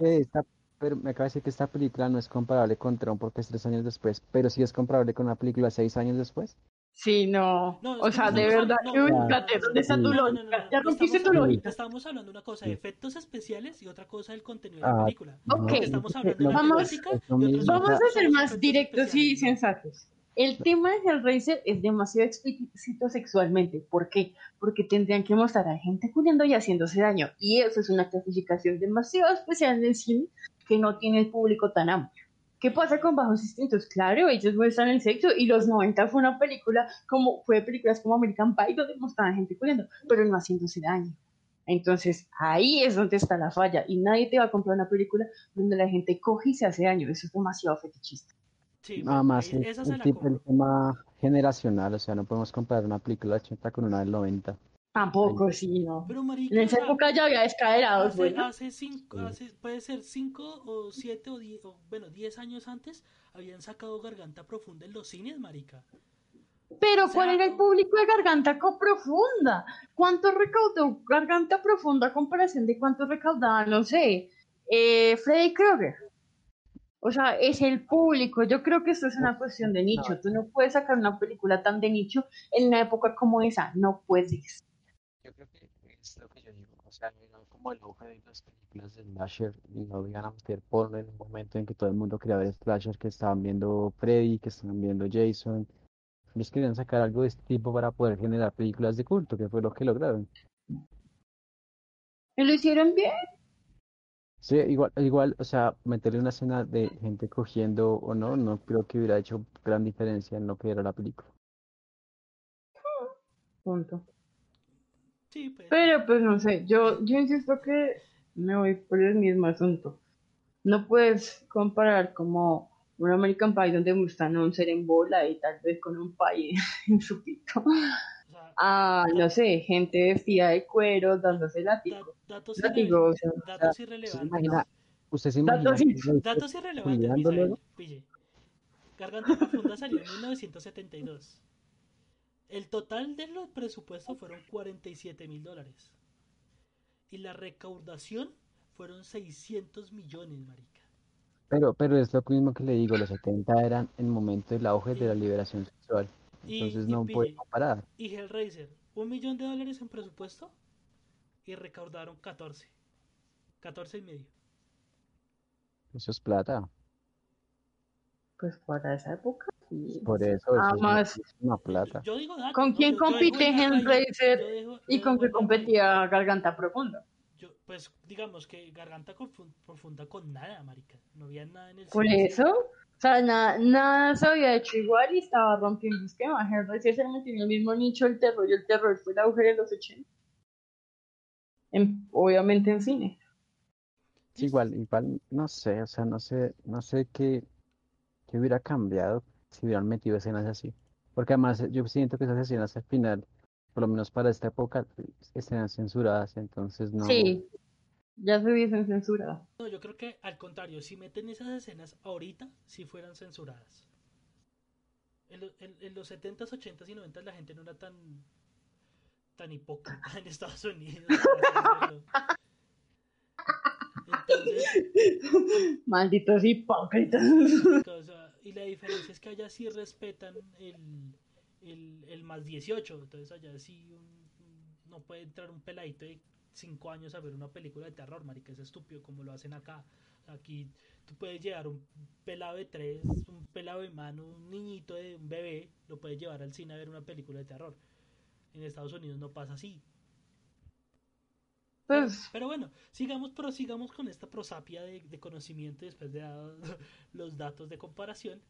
esta, pero me acaba de decir que esta película no es comparable con Tron porque es tres años después, pero sí es comparable con una película seis años después. Sí, no. O sea, de verdad no, no, ¿dónde está tu no, no, no, lógica? no, Ya no, rompiste estamos tu hablando- lógica. Estamos hablando de una cosa de efectos especiales y otra cosa del contenido de la Ah, película. no, Ok. Estamos hablando de la Vamos- cosa Vamos a ser más directos y sensatos. El tema de Hellraiser es demasiado explícito sexualmente. ¿Por qué? Porque tendrían que mostrar a gente culiando y haciéndose daño. Y eso es una clasificación demasiado especial del cine que no tiene el público tan amplio. ¿Qué pasa con Bajos Instintos? Claro, ellos muestran el sexo y los 90 fue una película como fue películas como American Pie donde mostraban gente culiando, pero no haciéndose daño. Entonces ahí es donde está la falla y nadie te va a comprar una película donde la gente coge y se hace daño. Eso es demasiado fetichista. Sí, Nada más ahí- es el, el compro. tema generacional, o sea, no podemos comparar una película de 80 con una del 90. Tampoco, sí, no. Pero marica, En esa época ya había descaderados, hace, bueno. hace cinco, hace- puede ser 5 o 7 o 10, o, bueno, 10 años antes habían sacado Garganta Profunda en los cines, marica. Pero o ¿cuál era el público de Garganta Profunda? ¿Cuánto recaudó Garganta Profunda a comparación de cuánto recaudaba, no sé, eh, Freddy Krueger? O sea, es el público. Yo creo que esto es una cuestión de nicho. Tú no puedes sacar una película tan de nicho en una época como esa. No puedes. Yo creo que es lo que yo digo, o sea, no como el auge de las películas de slasher y no iban a meter porno en un momento en que todo el mundo quería ver slasher, que estaban viendo Freddy, que estaban viendo Jason. Ellos querían sacar algo de este tipo para poder generar películas de culto, que fue lo que lograron. Y lo hicieron bien. Sí, igual, igual, o sea, meterle una escena de gente cogiendo o no, no creo que hubiera hecho gran diferencia en lo que era la película. Punto. Sí, pues. Pero pues no sé, yo, yo insisto que me voy por el mismo asunto. No puedes comparar como un American Pie donde muestran un ser en bola y tal vez con un pie <laughs> en su pito. o sea, A, no sé, gente vestida de cuero dándose da- látigo. datos, Látigo, irrele- o sea, datos ¿Usted se irrelevantes. imagina, usted se Datos imagina que Razer Datos irrelevantes, Misael, pille. Garganta Profunda salió en 1972. El total de los presupuestos fueron 47 mil dólares. Y la recaudación fueron 600 millones, marica. Pero, pero es lo mismo que le digo, los 70 eran el momento del auge de la liberación sexual. Entonces y no puede comparar. Y Hellraiser, un millón de dólares en presupuesto y recaudaron 14. 14 y medio. Eso es plata. Pues para esa época. sí. Por eso, eso es Además, una plata. Yo digo datos, ¿Con quién Yo- compite Hellraiser ¿Y con qué competía Garganta Profunda? yo- pues digamos que Garganta Profunda con nada, marica. No había nada en el Por cine. eso, o sea, nada, nada se había hecho igual y estaba rompiendo esquema. Hellraiser se en el mismo nicho del terror y el terror fue la auge de los 80. En- obviamente en cine. Sí, igual, igual, no sé, o sea, no sé, no sé qué, qué hubiera cambiado si hubieran metido escenas así. Porque además eh, yo siento que esas escenas al final, por lo menos para esta época, están censuradas, entonces no. Sí, ya se hubiesen censurado. No, yo creo que al contrario, si meten esas escenas ahorita, si fueran censuradas. En, lo- en- en los 70s, 80s y 90s la gente no era tan tan hipócrita <laughs> en Estados Unidos. por así decirlo. Entonces, <laughs> Malditos hipócritas. y la diferencia es que allá sí respetan el, el, más 18. Entonces allá sí un- no puede entrar un peladito de 5 años a ver una película de terror, marica, es estúpido como lo hacen acá. Aquí tú puedes llevar un pelado de 3, un pelado de mano, un niñito de un bebé, lo puedes llevar al cine a ver una película de terror. En Estados Unidos no pasa así. Pero, Pues, pero bueno, sigamos, prosigamos con esta prosapia de, de conocimiento después de dar <laughs> los datos de comparación.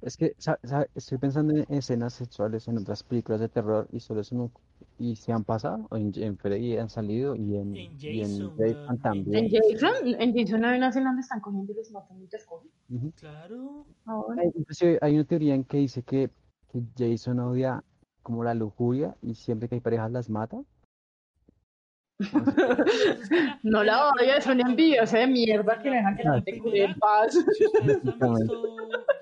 Es que sa- sa- estoy pensando en escenas sexuales en otras películas de terror y solo eso no, y se han pasado, o en, en Freddy han salido y en, En y en Jason, Jason también. en Jason, en Jason hay una escena donde están cogiendo y los matan y te escogen. Ujú. Claro. Ahora. Hay- Inclusive hay una teoría en que dice que, que Jason odia como la lujuria y siempre que hay parejas las mata. <laughs> No la odio, es un envidioso de mierda que me dejan que no te cuide en paz. Si ustedes han visto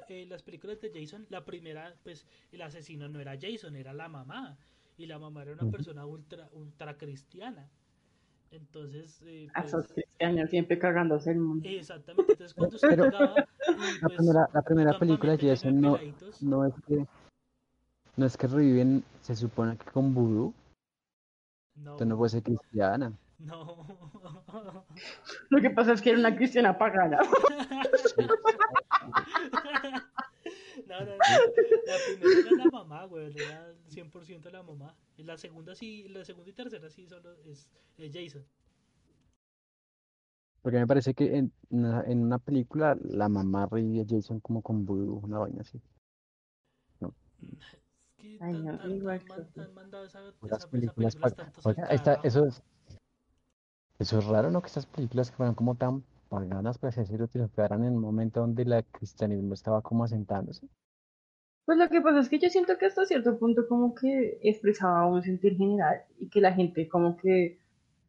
eh, las películas de Jason, la primera, pues el asesino no era Jason, era la mamá. Y la mamá era una persona ultra, ultra cristiana. Entonces, eh, A pues, esos cristianos siempre cagándose el mundo. exactamente. Entonces, cuando usted Pero- llegaba La pues, primera, la primera película de Jason no, no es que no es que reviven, se supone que con vudú, no, no puede ser cristiana. no. <laughs> Lo que pasa es que era una cristiana pagana. <laughs> No, no, no. La primera era la mamá, güey. Era 100% la mamá. Y la segunda sí, la segunda y tercera sí solo es, es Jason. Porque me parece que en una, en una película la mamá revive a Jason como con vudú, una vaina así. Es que Ay, tan- no, tan- igual han, man- que- han mandado esa, esa, Las esa películas película Oiga, esta- eso es, eso es raro, ¿no? Que estas películas que fueran como tan paganas, por así decirlo, quedaran en un momento donde el cristianismo estaba como asentándose. Pues lo que pasa es que yo siento que hasta cierto punto como que expresaba un sentir general y que la gente como que,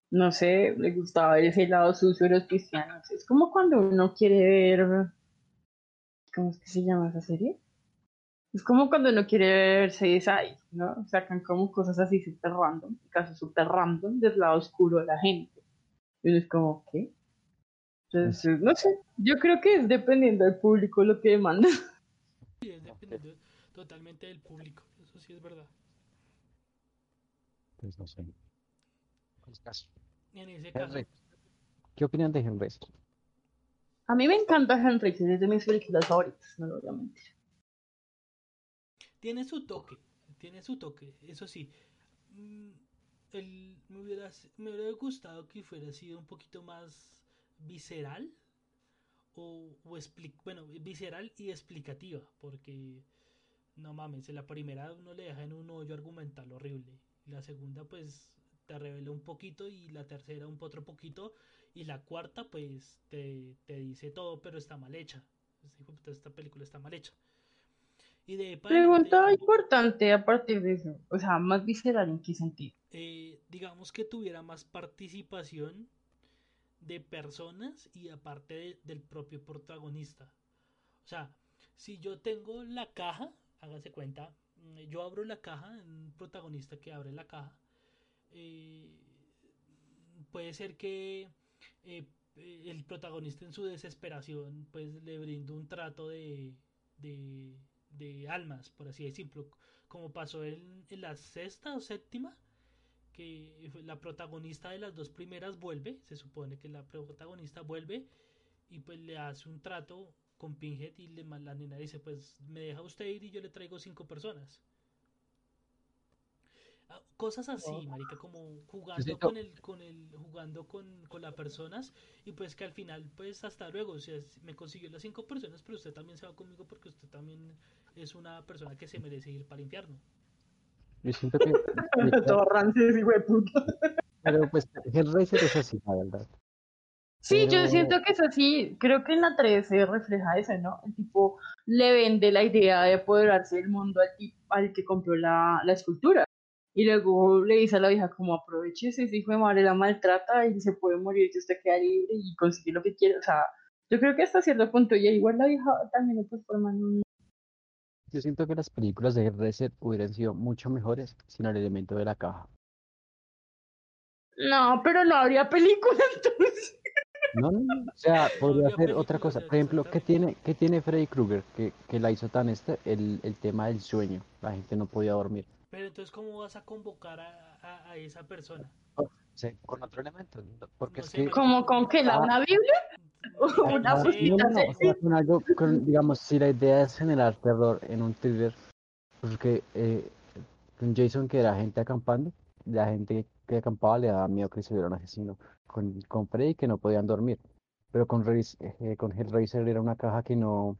no sé, le gustaba ver ese lado sucio de los cristianos. Es como cuando uno quiere ver, ¿cómo es que se llama esa serie? Es como cuando uno quiere ver CSI, ¿no? Sacan como cosas así súper random, casos súper random del lado oscuro de la gente. Y uno es como, ¿qué? Entonces, no sé, yo creo que es dependiendo del público lo que demanda. <laughs> Sí, es dependiendo totalmente del público. Eso sí es verdad. Pues no sé. Pues caso. En ese caso. ¿Qué opinan de Hellraiser? A mí me encanta Hellraiser, es de mis películas favoritas, no lo voy a mentir. Tiene su toque. Tiene su toque. Eso sí. mm, el- me, hubiera, me hubiera gustado que fuera sido un poquito más visceral. O, bueno, visceral y explicativa. Porque no mames, en la primera uno le deja en un hoyo argumental horrible. La segunda, pues, te revela un poquito. Y la tercera, un otro poquito. Y la cuarta, pues, te, te dice todo, pero está mal hecha. Esta película está mal hecha. Y de Pregunta importante a partir de eso, o sea, más visceral en qué sentido. eh, digamos que tuviera más participación de personas y aparte de- del propio protagonista. O sea, si yo tengo la caja, hágase cuenta, mm, yo abro la caja, un protagonista que abre la caja, eh, puede ser que eh, eh, el protagonista en su desesperación pues le brinde un trato de, de, de almas, por así decirlo, como pasó en, en la sexta o séptima, que la protagonista de las dos primeras vuelve, se supone que la protagonista vuelve y pues le hace un trato con Pinhead y le, la nena dice, pues me deja usted ir y yo le traigo cinco personas. Ah, Cosas así, marica, como jugando con el, con el, jugando con, con las personas y pues que al final, pues hasta luego, o sea, me consiguió las cinco personas, pero usted también se va conmigo porque usted también es una persona que se merece ir para el infierno. Yo siento que, <laughs> Todo rancio, hijo de puta. pero pues Hellraiser es así, la verdad. Sí, yo siento que es así. Creo que en la 3 se refleja eso, ¿no? El tipo le vende la idea de apoderarse del mundo al, al que compró la, la escultura. Y luego le dice a la vieja como aproveche ese hijo de madre la maltrata y se puede morir y usted queda libre y consigue lo que quiere. O sea, yo creo que hasta cierto punto ya igual la vieja también lo transforma en un... Yo siento que las películas de Hellraiser hubieran sido mucho mejores sin el elemento de la caja. No, pero no habría película <laughs> entonces. No, no, no, o sea, podría habría ser otra cosa. Por ejemplo, ¿qué tiene, qué tiene Freddy Krueger que, que la hizo tan este? El, el tema del sueño. La gente no podía dormir. Pero entonces, ¿cómo vas a convocar a, a- a esa persona? Sea, con otro elemento. Porque No es sé, que... ¿Como con que la Ah. una Biblia? <laughs> Una con algo, con, digamos, si la idea es generar terror en un thriller, porque eh, con Jason que era gente acampando, la gente que acampaba le daba miedo que se hubiera un asesino. Con, con Freddy que no podían dormir, pero con, eh, con Hellraiser era una caja que no,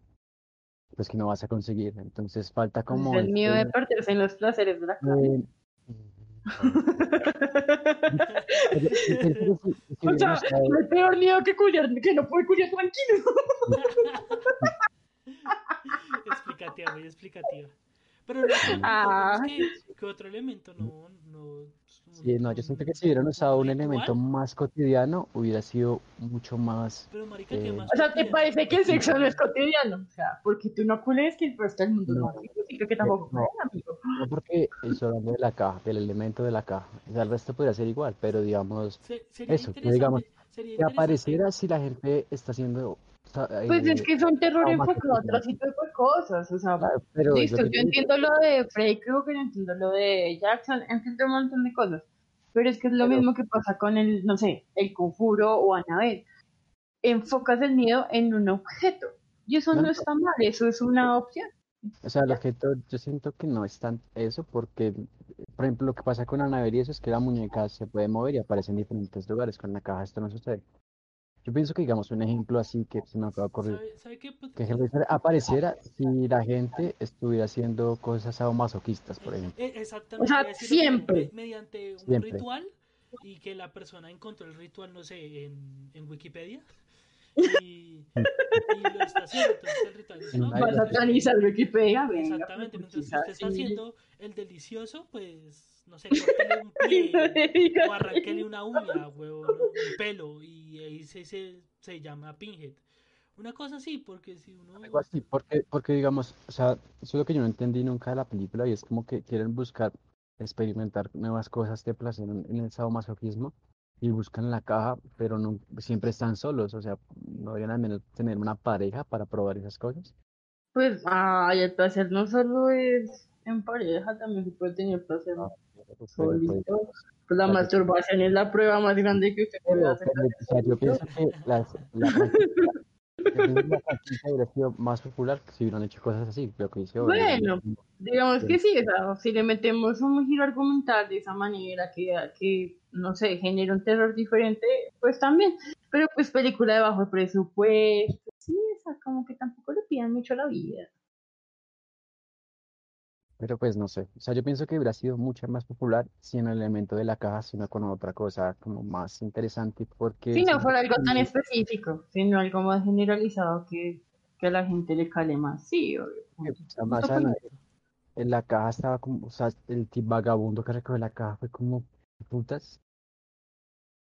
pues que no vas a conseguir. Entonces falta como el miedo de perderse en los placeres de la carne. eh, O sea, hay peor miedo que culiar, que no puede culiar tranquilo. <laughs> explicativa, muy explicativa. Pero no, Ah. que, que otro elemento no, no, Sí, no, yo siento que si hubieran usado un elemento más cotidiano, hubiera sido mucho más. Pero marica, ¿qué eh, más O sea, ¿te parece que el sexo no es cotidiano? O sea, porque tú no cules que el resto del mundo no, No. significa que tampoco No. culen, amigo. No porque estoy hablando de la caja, del elemento de la caja. O sea, el resto podría ser igual, pero digamos, Se- sería eso, digamos, sería que apareciera si la gente está haciendo. Pues es que son terror enfocado a otro tipo de cosas. O sea, claro, pero es listo, yo entiendo lo de Freddy Krueger, entiendo lo de Jackson, entiendo un montón de cosas. Pero es que es lo Pero- mismo que pasa con el, no sé, el conjuro o Annabelle. Enfocas el miedo en un objeto. Y eso no Claro. está mal, eso es una opción. O sea, el objeto, yo siento que no es tan eso, porque, por ejemplo, lo que pasa con Annabelle y eso es que la muñeca se puede mover y aparece en diferentes lugares. Con la caja esto no sucede. Yo pienso que, digamos, un ejemplo así que se me acaba de ocurrir. ¿Sabe, sabe qué? Pues, Que Hellraiser apareciera si la gente estuviera haciendo cosas sadomasoquistas, por ejemplo. eh, exactamente, O sea, decir siempre. me- mediante un Siempre. ritual y que la persona encontró el ritual, no sé, en, en Wikipedia <laughs> y, y lo está haciendo. Entonces el ritual no, satanizar Wikipedia, venga. Exactamente, pues, mientras usted está haciendo el delicioso, pues, no sé, córtele un <laughs> pie o arranquele una uña, huevón, ¿no? un pelo, y ahí se, se, se llama Pinhead. Una cosa así, porque si uno... Algo así, porque, porque digamos, o sea, eso es lo que yo no entendí nunca de la película y es como que quieren buscar experimentar nuevas cosas de placer en, en el sadomasoquismo y buscan la caja, pero no siempre están solos, o sea, no deberían al menos tener una pareja para probar esas cosas. Pues, ay, el placer no solo es en pareja, también se puede tener placer pues, solito. Pues la masturbación es la prueba más grande que usted puede hacer. pero, o sea, yo pienso que las, la hubiera sido más popular si hubieran hecho cosas así, lo que hizo. Bueno. Digamos que sí, o sea, si le metemos un giro argumental de esa manera que, que, no sé, genera un terror diferente, pues también. Pero pues película de bajo presupuesto, sí, o sea, como que tampoco le pidan mucho la vida. Pero pues no sé, o sea, yo pienso que hubiera sido mucho más popular si en el elemento de la caja, sino con otra cosa como más interesante, porque Si no fuera algo tan específico, sino algo más generalizado que, que a la gente le cale más. Sí, obvio. o sea, más adelante, en la caja estaba como, o sea, el tipo vagabundo que recogió la caja fue como, putas,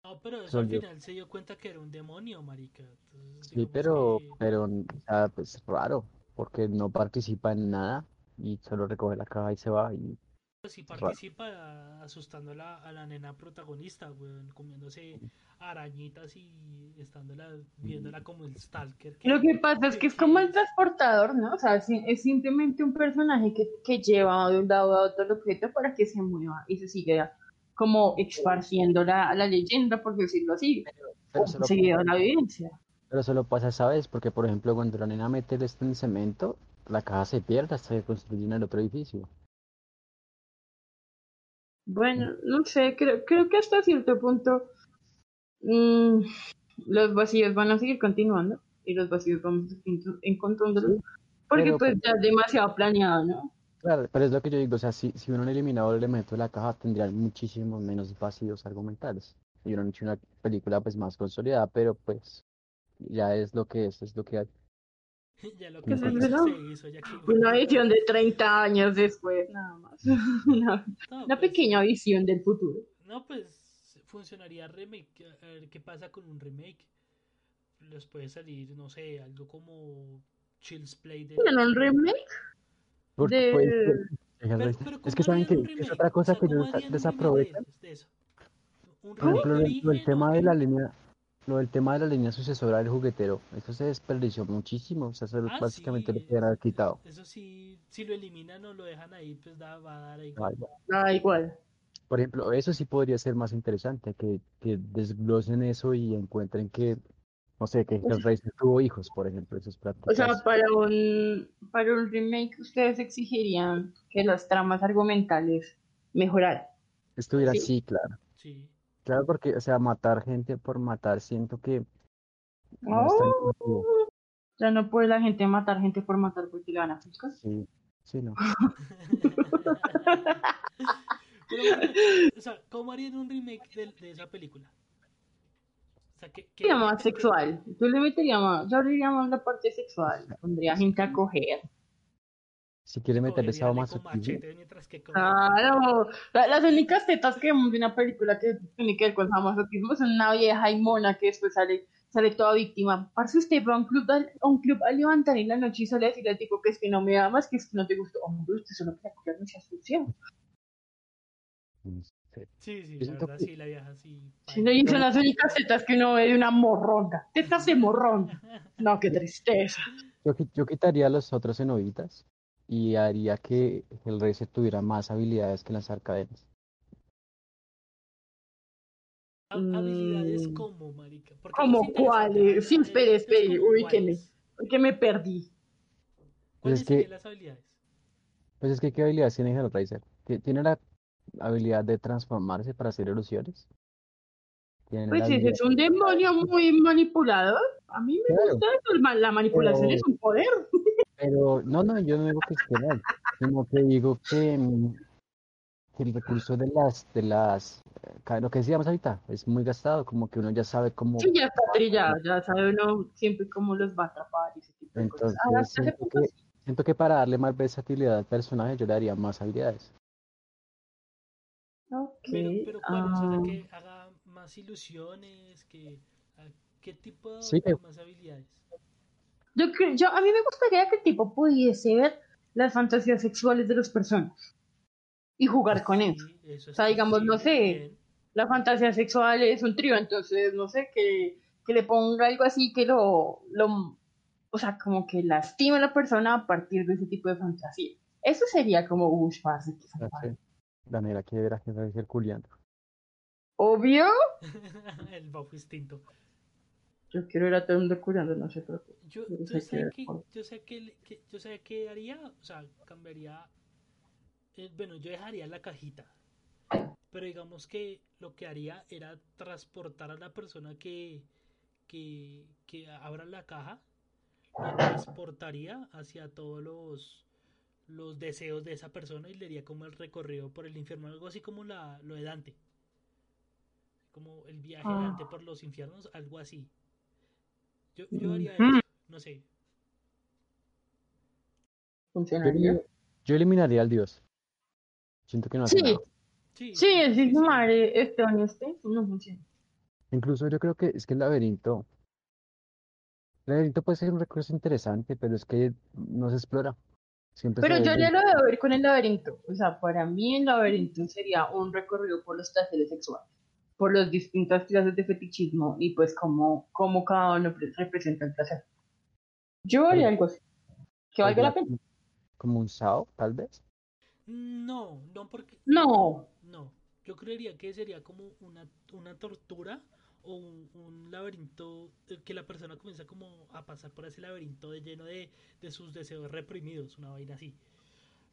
No, pero eso Soy al yo. final se dio cuenta que era un demonio, marica. Entonces, sí, digamos pero, que, pero, o sea, pues raro, porque no participa en nada y solo recoge la caja y se va y pues, sí participa asustando a la, a la nena protagonista, weón, comiéndose arañitas y estándola, viéndola como el stalker. que- Lo que pasa es que es como el transportador, ¿no? O sea, es, simplemente un personaje que, que lleva de un lado a otro el objeto para que se mueva y se siga como esparciendo la, la leyenda, por decirlo así, pero se lo la evidencia. Pero solo pasa esa vez, porque por ejemplo cuando la nena mete el esto en cemento, la caja se pierde hasta que construyen el otro edificio. Bueno, no sé, creo, creo que hasta cierto punto mm, los vacíos van a seguir continuando y los vacíos vamos encontrándolos porque Pero- pues ya es demasiado planeado, ¿no? Claro, pero es lo que yo digo, o sea, si, si uno no eliminado el elemento de la caja, tendrían muchísimos menos vacíos argumentales. Y uno han hecho una película pues más consolidada, pero pues ya es lo que es, es lo que hay. <laughs> ya lo que Pues se es hizo, verdad. se hizo, ya que- Una visión de 30 años después, nada más. <laughs> Una, No, una pues, pequeña visión del futuro. No, pues funcionaría remake. A ver qué pasa con un remake. Les puede salir, no sé, algo como Chill's Play de. ¿Tienen un remake? Porque, De- pues, pues, Pero, es pero que ¿cómo saben que es otra cosa O sea, que ¿cómo ellos desaprovechan. de- de eso? Un Por ejemplo, del origen, tema ¿o de la línea, lo del tema de la línea sucesora del juguetero, eso se desperdició muchísimo, o sea, eso Ah, básicamente sí, lo pudieran haber quitado. Eso sí, si lo eliminan o lo dejan ahí, pues da, va a dar ahí. Ah, ya. Ah, igual. Por ejemplo, eso sí podría ser más interesante, que, que desglosen eso y encuentren que, no sé, que Hellraiser tuvo hijos, por ejemplo, eso es O sea, para un, para un remake ustedes exigirían que las tramas argumentales mejoraran. Estuviera sí. así, claro. Sí. Claro, porque, o sea, matar gente por matar, siento que no es tan Oh, ya no puede la gente matar gente por matar porque le van a juzgar. Sí, sí, no. <laughs> Pero, o sea, ¿cómo harían un remake de, de esa película? O sea, ¿qué, qué- más sexual. Yo le metería más, yo abriría más la parte sexual. Pondría gente a coger. Si quiere meterle esa con masoquismo? Claro, la- las únicas tetas que vemos de una película que tiene que ver con sadomasoquismo son una vieja y mona que después sale, sale toda víctima. Parce, usted va a un club a, un club a levantar en la noche y sale a decirle al tipo que es que no me amas, que es que no te gustó. Hombre, usted solo quería coger mucha sé. Sí, sí, la verdad que- sí, la vieja sí. Si no, y son las únicas tetas que uno ve de una morronga. Tetas de morrón. No, qué tristeza. Yo, yo quitaría a los otros cenobitas y haría que Hellraiser tuviera más habilidades que lanzar cadenas. Ha- Habilidades Mm. como, marica. Porque ¿Cómo es interesante, cuáles? Sí, espere, espere, ¿cómo ubíqueme. cuáles? Porque me perdí. ¿Cuáles es que- serían las habilidades? Pues es que, ¿qué habilidades tiene Hellraiser? Ti- Tiene la habilidad de transformarse para hacer ilusiones. Pues habilidad- es un demonio muy manipulador. A mí me Claro. gusta eso. el La manipulación Pero- es un poder. <laughs> Pero no, no, yo no digo que esté mal, sino que digo que, mm, que el recurso de las, de las, eh, lo que decíamos ahorita, es muy gastado, como que uno ya sabe cómo, Sí, ya está trillado. Ya sabe uno siempre cómo los va a atrapar y ese tipo de cosas. entonces Ah, ese siento que, siento que para darle más versatilidad al personaje yo le daría más habilidades. Ok, Pero, pero ¿cuáles? O sea, ah, que haga más ilusiones, que... ¿Qué tipo de Sí, que- más habilidades? Yo, yo, a mí me gustaría que el tipo pudiese ver las fantasías sexuales de las personas y jugar con eso. Sí, eso O sea, digamos, no sé, bien. La fantasía sexual es un trío, entonces, no sé, que, que le ponga algo así que lo, lo, o sea, como que lastime a la persona a partir de ese tipo de fantasía. Eso sería como, uff, parce, qué O sea, salvaje. que a Hellraiser culiando. Obvio, <laughs> el bajo instinto. Yo quiero ir a todo el mundo curando, no qué. Yo, sé que- yo sé que, yo sé que haría, o sea, cambiaría, eh, bueno, yo dejaría la cajita, pero digamos que lo que haría era transportar a la persona que, que, que abra la caja, lo transportaría hacia todos los, los deseos de esa persona y le haría como el recorrido por el infierno, algo así como la, lo de Dante, como el viaje de Ah. Dante por los infiernos, algo así. Yo, yo haría eso, no sé. ¿Funcionaría? yo eliminaría al dios. Siento que no hace Sí, nada. Sí, sí, es sí, madre, este año este, no funciona. Incluso yo creo que es que el laberinto, el laberinto puede ser un recurso interesante, pero es que no se explora. Siempre se Pero yo haría lo de ver con el laberinto. O sea, para mí el laberinto sería un recorrido por los placeres sexuales, por las distintas clases de fetichismo y pues cómo, cómo cada uno pre- representa el placer. Yo haría algo así. Que valga la pena. Como un sao, tal vez. No, no porque... No. No, yo creería que sería como una, una tortura o un, un laberinto eh, que la persona comienza como a pasar por ese laberinto de lleno de, de sus deseos reprimidos, una vaina así.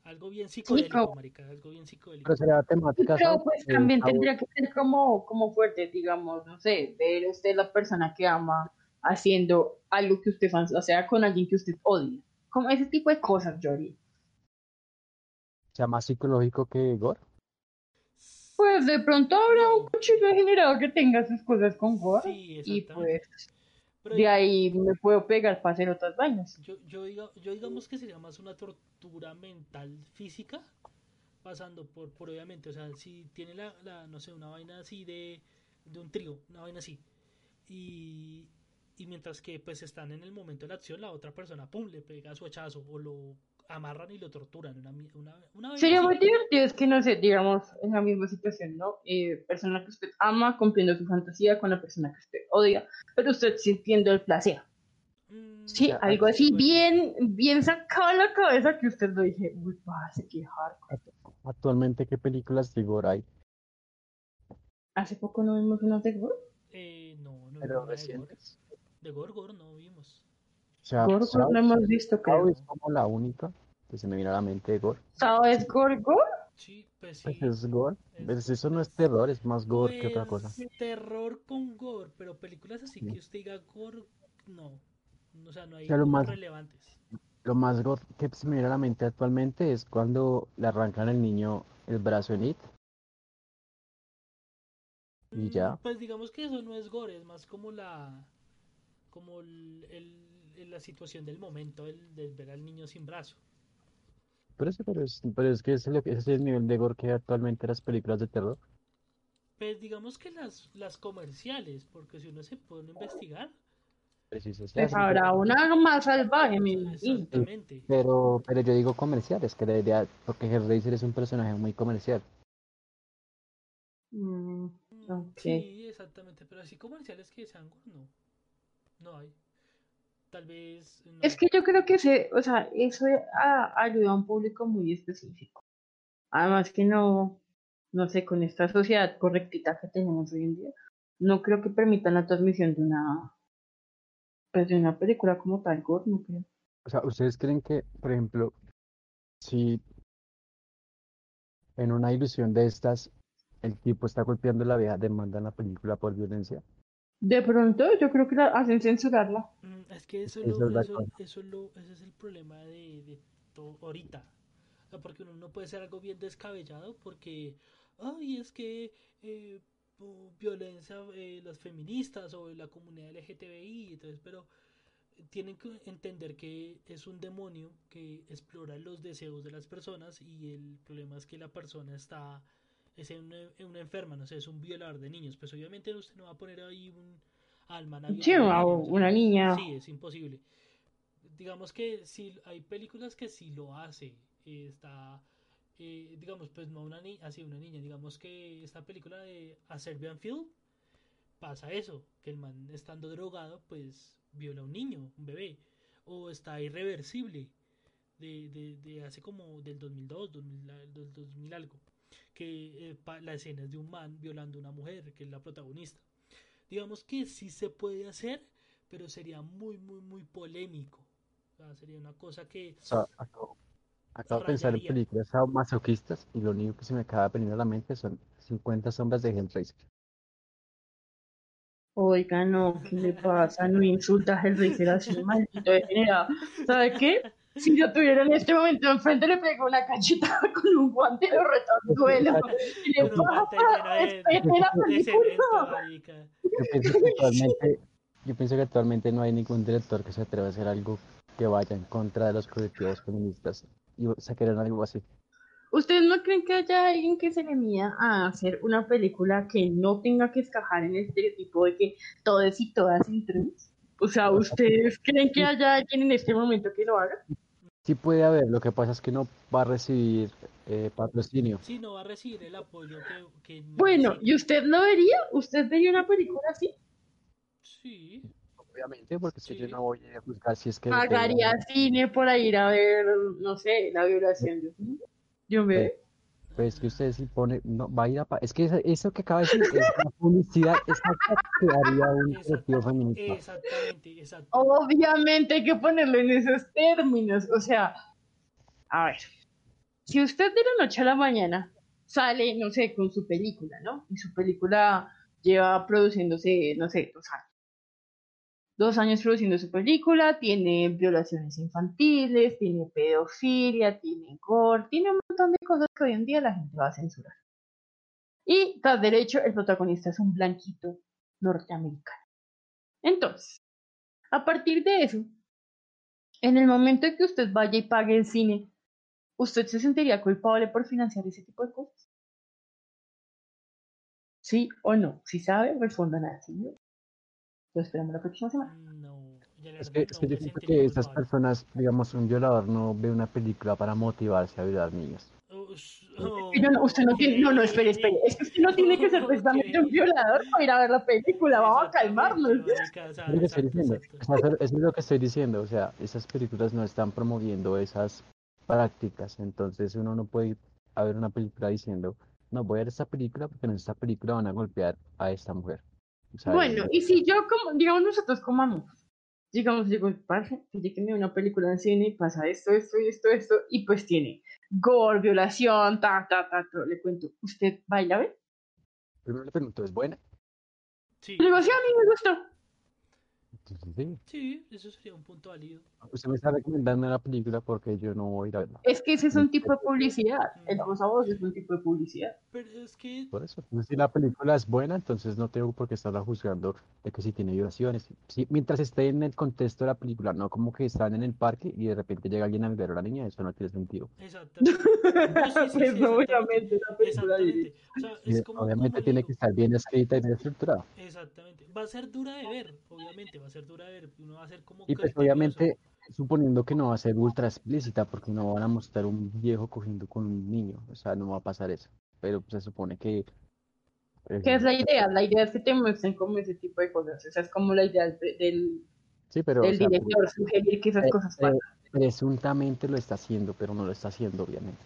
Algo bien psicodélico, como- marica, algo bien psicodélico. Pero sería temática. Pero ¿sabes? pues Eh, también tendría que ser como, como fuerte, digamos, no sé, ver usted la persona que ama haciendo algo que usted o sea, con alguien que usted odia. Como ese tipo de cosas, haría. sea más psicológico que gore. Pues de pronto habrá un cuchillo degenerado que tenga sus cosas con gore. Sí, y pues Pero de ahí me puedo pegar para hacer otras vainas. yo, yo, diga, yo digamos que sería más una tortura mental física, pasando por, por obviamente, o sea, si tiene la, la, no sé, una vaina así de, de un trío, una vaina así, y, y mientras que pues están en el momento de la acción, la otra persona, pum, le pega su hachazo, o lo amarran y lo torturan, una, una, una Sería muy divertido, es que no sé, digamos, en la misma situación, ¿no? Eh, persona que usted ama cumpliendo su fantasía con la persona que usted odia, pero usted sintiendo el placer. Mm, Sí, Ya, algo así bueno. bien, bien sacado la cabeza que usted lo dije, uy, parce, qué hardcore. Actualmente, ¿qué películas de gore hay? Hace poco no vimos una de Gore. Eh, no, no Pero recientes. De Gore, Gore no vimos. O sea, Saw- no hemos visto, creo. es como la única que se me viene a la mente de gore. ¿Sabes Gore Gore? Sí, pues sí. Pues es gore. Es- Pues eso no es terror, es más gore que otra cosa. Pues, Terror con gore, pero películas así Sí. que usted diga gore, no. O sea, no hay O sea, lo más- relevantes. Lo más gore que se me viene a la mente actualmente es cuando le arrancan al niño el brazo en It. Y Mm, ya. Pues digamos que eso no es gore, es más como la como el- el- la situación del momento, el de ver al niño sin brazo. Pero, eso, pero, es, pero es que ese, es lo que- ese es el nivel de gore que hay actualmente las películas de terror. Pues digamos que las, las comerciales, porque si uno se pone a investigar, Pues son habrá una más salvaje, imagino. exactamente. Pero, pero yo digo comerciales, que debería, porque Hellraiser es un personaje muy comercial. Mm. Sí, exactamente, pero así comerciales que sean no. No hay. Tal vez no. Es que yo creo que se, o sea, eso a- ayuda a un público muy específico. Además que no, no sé, con esta sociedad correctita que tenemos hoy en día, no creo que permitan la transmisión de una, pues de una película como tal, gore, no creo. O sea, ¿ustedes creen que, por ejemplo, si en una ilusión de estas el tipo está golpeando a la vieja, demandan la película por violencia? De pronto, yo creo que la hacen censurarla. Mm, Es que eso, Esa es lo- es eso, eso es lo- ese es el problema de, de todo ahorita. O sea, porque uno no puede ser algo bien descabellado porque, ay, es que eh, violencia eh, las feministas o la comunidad LGTBI, entonces, pero tienen que entender que es un demonio que explora los deseos de las personas y el problema es que la persona está es una, una enferma, no sé, es un violador de niños, pues obviamente usted no va a poner ahí un alma Sí, una, niña. Sí, es imposible. Digamos que si hay películas que sí lo hace. eh, está, eh, digamos, pues no una niña, así una niña. Digamos que esta película de A Serbian Film pasa eso, que el man estando drogado, pues viola a un niño, un bebé. O está irreversible de, de, de hace como del 2002, 2000, la- del 2000 algo. Que eh, la escena es de un man violando a una mujer, que es la protagonista. Digamos que sí se puede hacer, pero sería muy, muy, muy polémico. O sea, sería una cosa que... O sea, acabo, acabo de pensar en películas masoquistas y lo único que se me acaba de venir a la mente son 50 sombras de Hellraiser. Oiga, no, ¿qué le pasa? No insulta a Hellraiser así, maldito degenerado. ¿Sabe qué? Si yo tuviera en este momento enfrente, le pego una cachetada <laughs> con un guante y lo reto al duelo. Y le actualmente, yo pienso que actualmente no hay ningún director que se atreva a hacer algo que vaya en contra de los colectivos feministas y sacaran algo así. ¿Ustedes no creen que haya alguien que se le mida a hacer una película que no tenga que escajar en el estereotipo de que todos y todas son trans? O sea, ¿ustedes creen que haya alguien en este momento que lo haga? Sí puede haber, lo que pasa es que no va a recibir eh, patrocinio. Sí, no va a recibir el apoyo que... que Bueno, necesita. ¿y usted lo vería? ¿Usted vería una película así? Sí. Obviamente, porque que yo Sí. no voy a juzgar si es que... Pagaría cine por ir a ver, no sé, la violación de un- de un bebé. Pero es que usted si pone, no, va a ir a... pa- Es que eso, eso que acaba de decir es una publicidad exacta que haría un colectivo feminista. Exactamente, exacto. Obviamente hay que ponerlo en esos términos. O sea, a ver, si usted de la noche a la mañana sale, no sé, con su película, ¿no? Y su película lleva produciéndose, no sé, dos años. Dos años produciendo su película, tiene violaciones infantiles, tiene pedofilia, tiene gore, tiene un montón de cosas que hoy en día la gente va a censurar. Y tras derecho, el protagonista es un blanquito norteamericano. Entonces, a partir de eso, en el momento en que usted vaya y pague el cine, ¿usted se sentiría culpable por financiar ese tipo de cosas? ¿Sí o no? Si sabe, respondan así. Lo esperamos la próxima semana. No, Es que, es no que yo siento que esas personas, digamos, un violador no ve una película para motivarse a violar niños. Yo no- usted no tiene, no, no, espere, espere. Es que usted no tiene que ser precisamente un violador para ir a ver la película. Vamos a calmarnos. Eso es lo que estoy diciendo. O sea, esas películas no están promoviendo esas prácticas. Entonces uno no puede ir a ver una película diciendo, no, voy a ver esta película porque en esta película van a golpear a esta mujer. O sea, Bueno, y si yo, como, digamos, nosotros comamos, digamos, digo, parce, me una película en cine y pasa esto, esto y esto, esto, y pues tiene gore, violación, ta, ta, ta, ta, le cuento, ¿usted baila, ve? primero le pregunto, ¿es buena? Sí, Le digo, sí, a mí me gustó. Sí. sí, eso sería un punto válido. Usted me está recomendando la película porque yo no voy a ir a verla. Es que ese es un tipo de publicidad. El voz a voz es un tipo de publicidad. Pero es que Por eso. Si la película es buena, entonces no tengo por qué estarla juzgando de que si tiene violaciones. Sí, mientras esté en el contexto de la película, no como que están en el parque y de repente llega alguien a ver a la niña, eso no tiene sentido. Exactamente. No, sí, sí, <laughs> pues sí, no, exactamente. obviamente, la película. Exactamente. O sea, Y es como, obviamente como tiene digo, que estar bien escrita y bien estructurada. Exactamente. Va a ser dura de ver, obviamente, va a ser dura de ver. Uno va a ser como Y pues obviamente, suponiendo que no va a ser ultra explícita, porque no van a mostrar un viejo cogiendo con un niño, o sea, no va a pasar eso. Pero pues, se supone que... eh, ¿Qué es la idea? La idea es que te muestren como ese tipo de cosas. Esa es como la idea del, del, Sí, pero... o del sea, director, sugerir que esas eh, cosas eh, pasan. presuntamente lo está haciendo, pero no lo está haciendo, obviamente.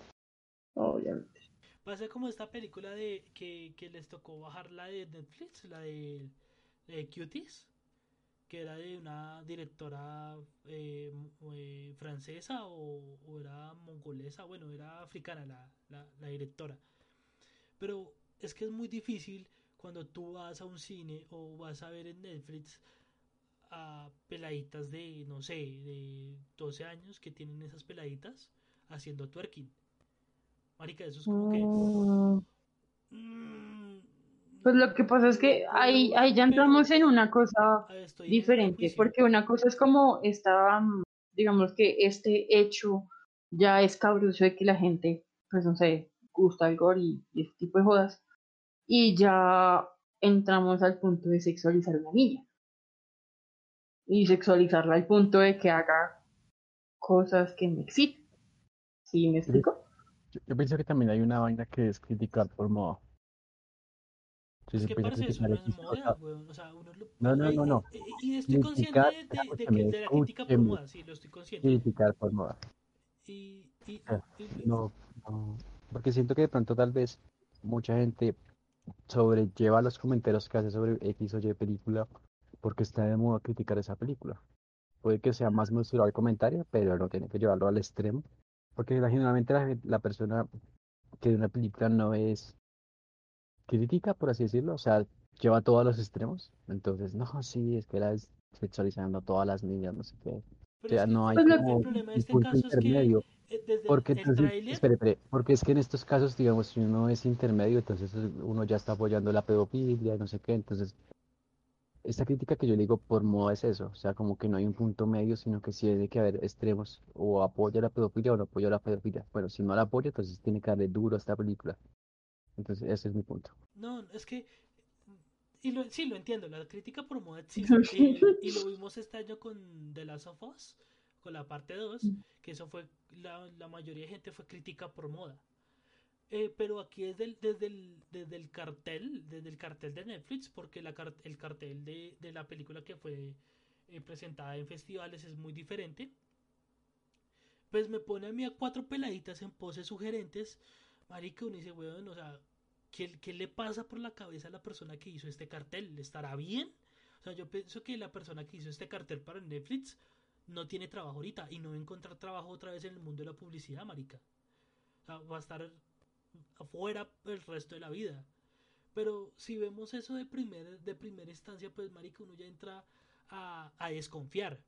Obviamente. Va a ser como esta película de que, que les tocó bajar la de Netflix, la de, de Cuties, que era de una directora eh, eh, francesa o, o era mongolesa, bueno, era africana la, la, la directora. Pero es que es muy difícil cuando tú vas a un cine o vas a ver en Netflix a peladitas de, no sé, de 12 años que tienen esas peladitas haciendo twerking. Marica, eso es como que... Mm, Mm, Pues lo que pasa es que ahí, ahí ya entramos en una cosa diferente, porque una cosa es como esta, mm, digamos que este hecho ya es cabroso de que la gente, pues no sé, gusta el gore y, y este tipo de jodas, y ya entramos al punto de sexualizar a una niña. Y sexualizarla al punto de que haga cosas que me exciten. ¿Sí me explico? Yo, yo pienso que también hay una vaina que es criticar por moda. Es que eso no es X cosa, moda, weón. O sea, uno lo... No, no, no, no. Y, y estoy consciente Criticar, de, de- de de la crítica por moda, sí, lo estoy consciente. criticar por moda. Y, y, Ah, y- No, no, porque siento que de pronto tal vez mucha gente sobrelleva los comentarios que hace sobre X o Y película porque está de moda criticar esa película. Puede que sea más mesurado el comentario, pero no tiene que llevarlo al extremo, porque generalmente la, la persona que de una película no es crítica, por así decirlo, o sea, lleva todo a los extremos. Entonces, no, sí, es que era sexualizando a todas las niñas, no sé qué. O pero sea, es que no hay Pues lo- como el problema de un este punto caso es que intermedio. eh, desde Porque el entonces, tráiler... espere, espere, porque es que en estos casos, digamos, si uno es intermedio, entonces uno ya está apoyando la pedofilia, no sé qué, entonces, esta crítica que yo le digo por moda es eso, o sea, como que no hay un punto medio, sino que sí tiene que haber extremos, o apoya la pedofilia o no apoya la pedofilia. Bueno, si no la apoya, entonces tiene que darle duro a esta película. Entonces, ese es mi punto. No, es que... Y lo, sí, lo entiendo, la crítica por moda existe. eh, y lo vimos este año con The Last of Us, con la parte 2, que eso fue, la, la mayoría de gente fue crítica por moda. Eh, pero aquí desde el, desde, el, desde el cartel, desde el cartel de Netflix, porque la, el cartel de, de la película que fue eh, presentada en festivales es muy diferente. Pues me pone a mí a cuatro peladitas en poses sugerentes, marica, uno dice, weón, o sea, ¿qué, ¿qué le pasa por la cabeza a la persona que hizo este cartel? ¿Estará bien? O sea, yo pienso que la persona que hizo este cartel para Netflix no tiene trabajo ahorita y no va a encontrar trabajo otra vez en el mundo de la publicidad, marica. O sea, va a estar afuera el resto de la vida. Pero si vemos eso de, primer, de primera instancia, pues, marica, uno ya entra a, a desconfiar.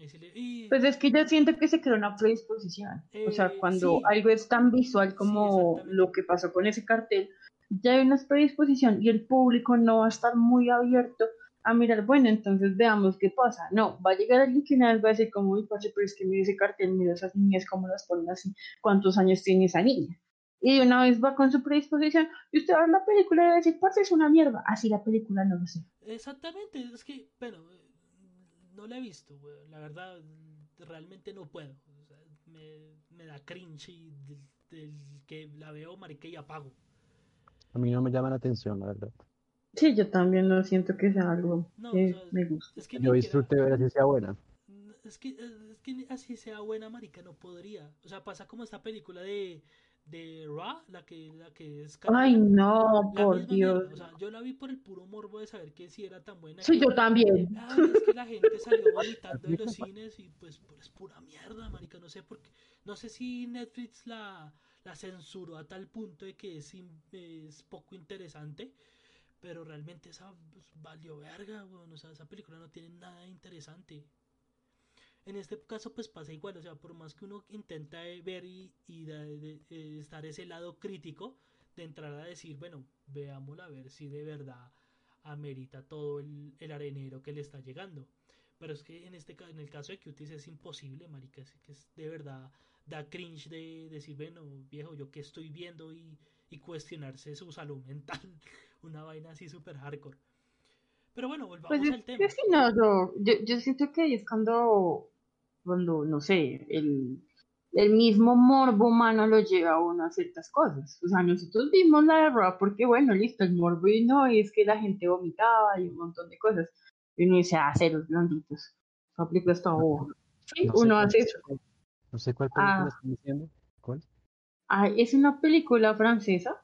Decirle, "Y- Pues es que yo siento que se crea una predisposición. o sea, Eh, cuando sí. algo es tan visual como exactamente. lo que pasó con ese cartel, ya hay una predisposición y el público no va a estar muy abierto a mirar, bueno, entonces veamos qué pasa. No, va a llegar alguien que vez va a decir como, uy, parce, pero es que mira ese cartel, mira esas niñas, cómo las ponen así, cuántos años tiene esa niña. Y una vez va con su predisposición y usted va a ver la película y va a decir, parce, es una mierda. Así la película no lo sé. Exactamente, es que, eh, no la he visto, weón. La verdad, realmente no puedo. O sea, me, me da cringe y del, del que la veo, marica, y apago. A mí no me llama la atención, la verdad. Sí, yo también no siento que sea algo No, que o sea, me guste. Es que Yo disfruté ver si sea buena. Es que, es que así sea buena, marica, no podría. O sea, pasa como esta película de, de Ra, la que, la que es Ay, no, La por Dios. mierda, O sea, yo la vi por el puro morbo de saber que si era tan buena. Sí, que- yo también. Ay, es que la gente salió <laughs> vomitando de los cines y pues pu- es pura mierda, marica. No sé por qué. No sé si Netflix la, la censuró a tal punto de que es, poco interesante. Pero realmente esa pues, valió verga, weón. O sea, esa película no tiene nada interesante. En este caso, pues pasa igual. O sea, por más que uno intenta eh, ver y, y de- de- eh, estar ese lado crítico, de entrar a decir, bueno, veámosla a ver si de verdad amerita todo el, el arenero que le está llegando. Pero es que en este en el caso de Cuties es imposible, marica, es que es de verdad da cringe de decir, bueno, viejo, yo qué estoy viendo y, y cuestionarse su salud mental, <laughs> una vaina así súper hardcore. Pero bueno, volvamos Pues al es tema. que si no, yo, yo, yo siento que ahí es cuando, cuando, no sé, el, el mismo morbo humano lo lleva a uno a ciertas cosas. O sea, nosotros vimos la de porque, bueno, listo, el morbo y no, y es que la gente vomitaba y un montón de cosas. Y uno dice, ah, ceros blanditos. Esa película está boba. Sí, No uno hace eso. No sé cuál película Ah. están diciendo. ¿Cuál? Ah, es una película francesa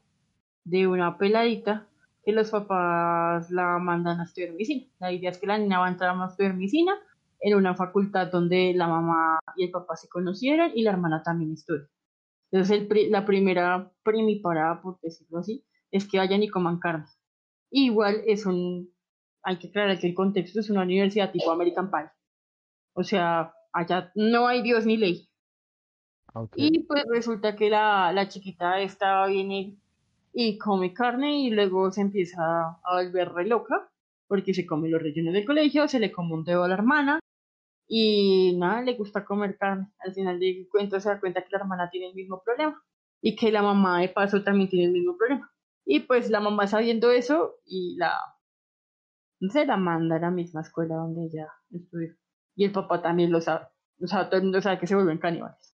de una peladita que los papás la mandan a estudiar medicina. La idea es que la niña va a entrar a estudiar medicina en una facultad donde la mamá y el papá se conocieron y la hermana también estudia. Entonces el pri- la primera primiparada, por decirlo así, es que vayan y coman carne. Igual es un, hay que aclarar que el contexto es una universidad tipo American Pie. O sea, allá no hay Dios ni ley. Ah, ok. Y pues resulta que la, la chiquita esta viene y come carne y luego se empieza a volver re loca porque se come los rellenos del colegio, se le come un dedo a la hermana y nada, le gusta comer carne. Al final de cuentas se da cuenta que la hermana tiene el mismo problema y que la mamá de paso también tiene el mismo problema. Y pues la mamá sabiendo eso y la se la manda a la misma escuela donde ella estudió. Y el papá también lo sabe. O sea, todo el mundo sabe que se vuelven caníbales.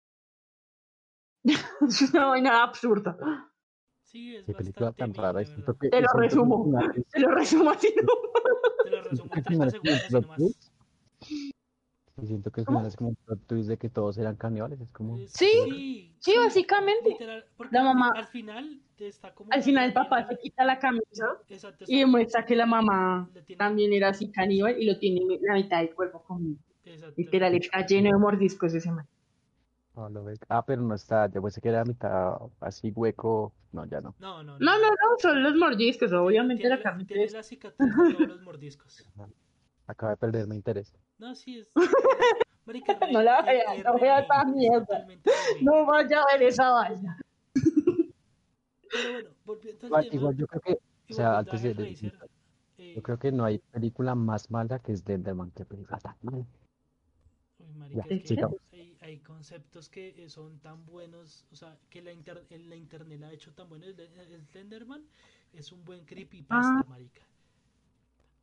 <laughs> es una vaina absurda. Sí, es Qué película tan rara. Te lo resumo. Te lo resumo así. <laughs> Te lo resumo siento en que al 30 final es como un segundos y siento que al ¿Cómo? es como un plot twist de que todos eran caníbales. Es como. Sí, sí, sí, básicamente. literal, porque La mamá- Al final te está como. Al final el papá se quita la camisa Exacto, y demuestra que la mamá tiene- también era así caníbal y lo tiene la mitad del cuerpo comido. exacto. Literal, está lleno de mordiscos ese man. Ah, lo ve- Ah, pero no está. Yo pensé que era mitad así hueco. No, ya no. No, no, No, no, no, son los mordiscos. Obviamente Tiene la la, carne tiene es- la cicatriz de todos los mordiscos. Acaba de perderme interés. No, sí es. <laughs> Marica, re- No la es- vea, es no vea esa es mierda. No vaya a ver esa vaina. Pero bueno, volviendo al Igual, tema. igual yo creo que. O sea, antes de. de- eh, Yo creo que no hay película más mala que Slenderman. Que película tan mala. Uy, marica, Ya, es que hay, hay conceptos que eh, son tan buenos, o sea, que la, inter- en la internet ha hecho tan bueno. Slenderman es un buen creepypasta, Ah. marica.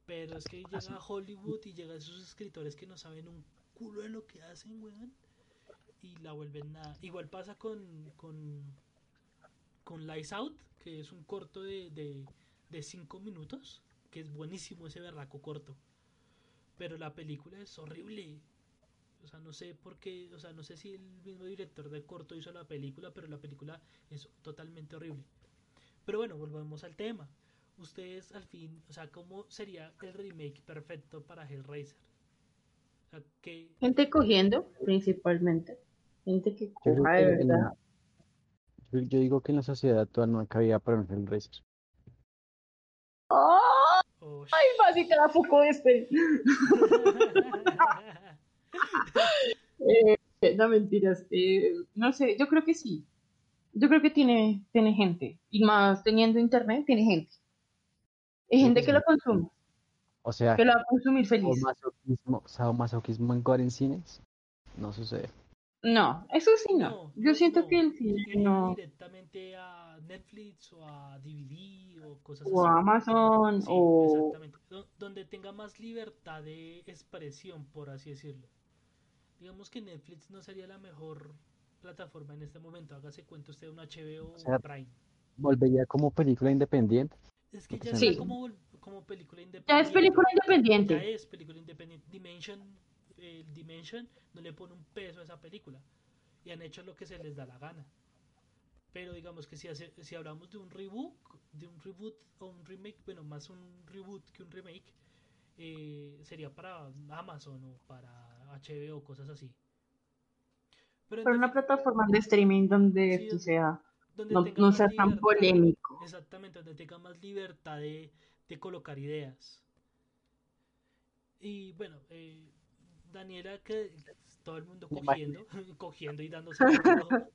Pero es que llega a Hollywood y llega a esos escritores que no saben un culo de lo que hacen, weón. Y la vuelven nada. Igual pasa con, con, con Lights Out, que es un corto de, de, de cinco minutos, que es buenísimo ese berraco corto. Pero la película es horrible. O sea, no sé por qué, o sea, no sé si el mismo director del corto hizo la película, pero la película es totalmente horrible. Pero bueno, volvemos al tema. Ustedes al fin, o sea, ¿cómo sería el remake perfecto para Hellraiser? O sea, ¿qué- Gente cogiendo, principalmente. Gente que coja de verdad. yo, yo digo que en la sociedad actual no hay cabida para un Hellraiser. ¡Oh! Oh, ¡Ay, básica la foco este! <laughs> Eh, no mentiras. eh, no sé, yo creo que sí. Yo creo que tiene, tiene gente. Y más teniendo internet, tiene gente. Hay gente que que sí. lo consume, O sea, que lo va a consumir feliz. sadomasoquismo, sadomasoquismo en en cines no sucede. No, eso sí no. No, Yo no, siento no. que el cine no. directamente a Netflix o a DVD o cosas O así. Amazon, Sí, o. exactamente. Do- Donde tenga más libertad de expresión, por así decirlo. Digamos que Netflix no sería la mejor plataforma en este momento. Hágase cuenta usted un HBO O sea, o Prime. Volvería como película independiente. Es que ya está Sí. como, como película Ya independiente. es película Ya independiente. es película independiente. Dimension, eh, Dimension no le pone un peso a esa película. Y han hecho lo que se les da la gana. Pero digamos que si, hace- si hablamos de un reboot, de un reboot o un remake, bueno, más un reboot que un remake, eh, sería para Amazon o para HBO, cosas así. Pero una plataforma de streaming donde Sí, donde- sea. Donde No, tenga no más sea tan libertad. polémico. Exactamente, donde tenga más libertad de, de colocar ideas. Y bueno, eh, Daniela, que todo el mundo cogiendo, <laughs> cogiendo y dándose. <laughs>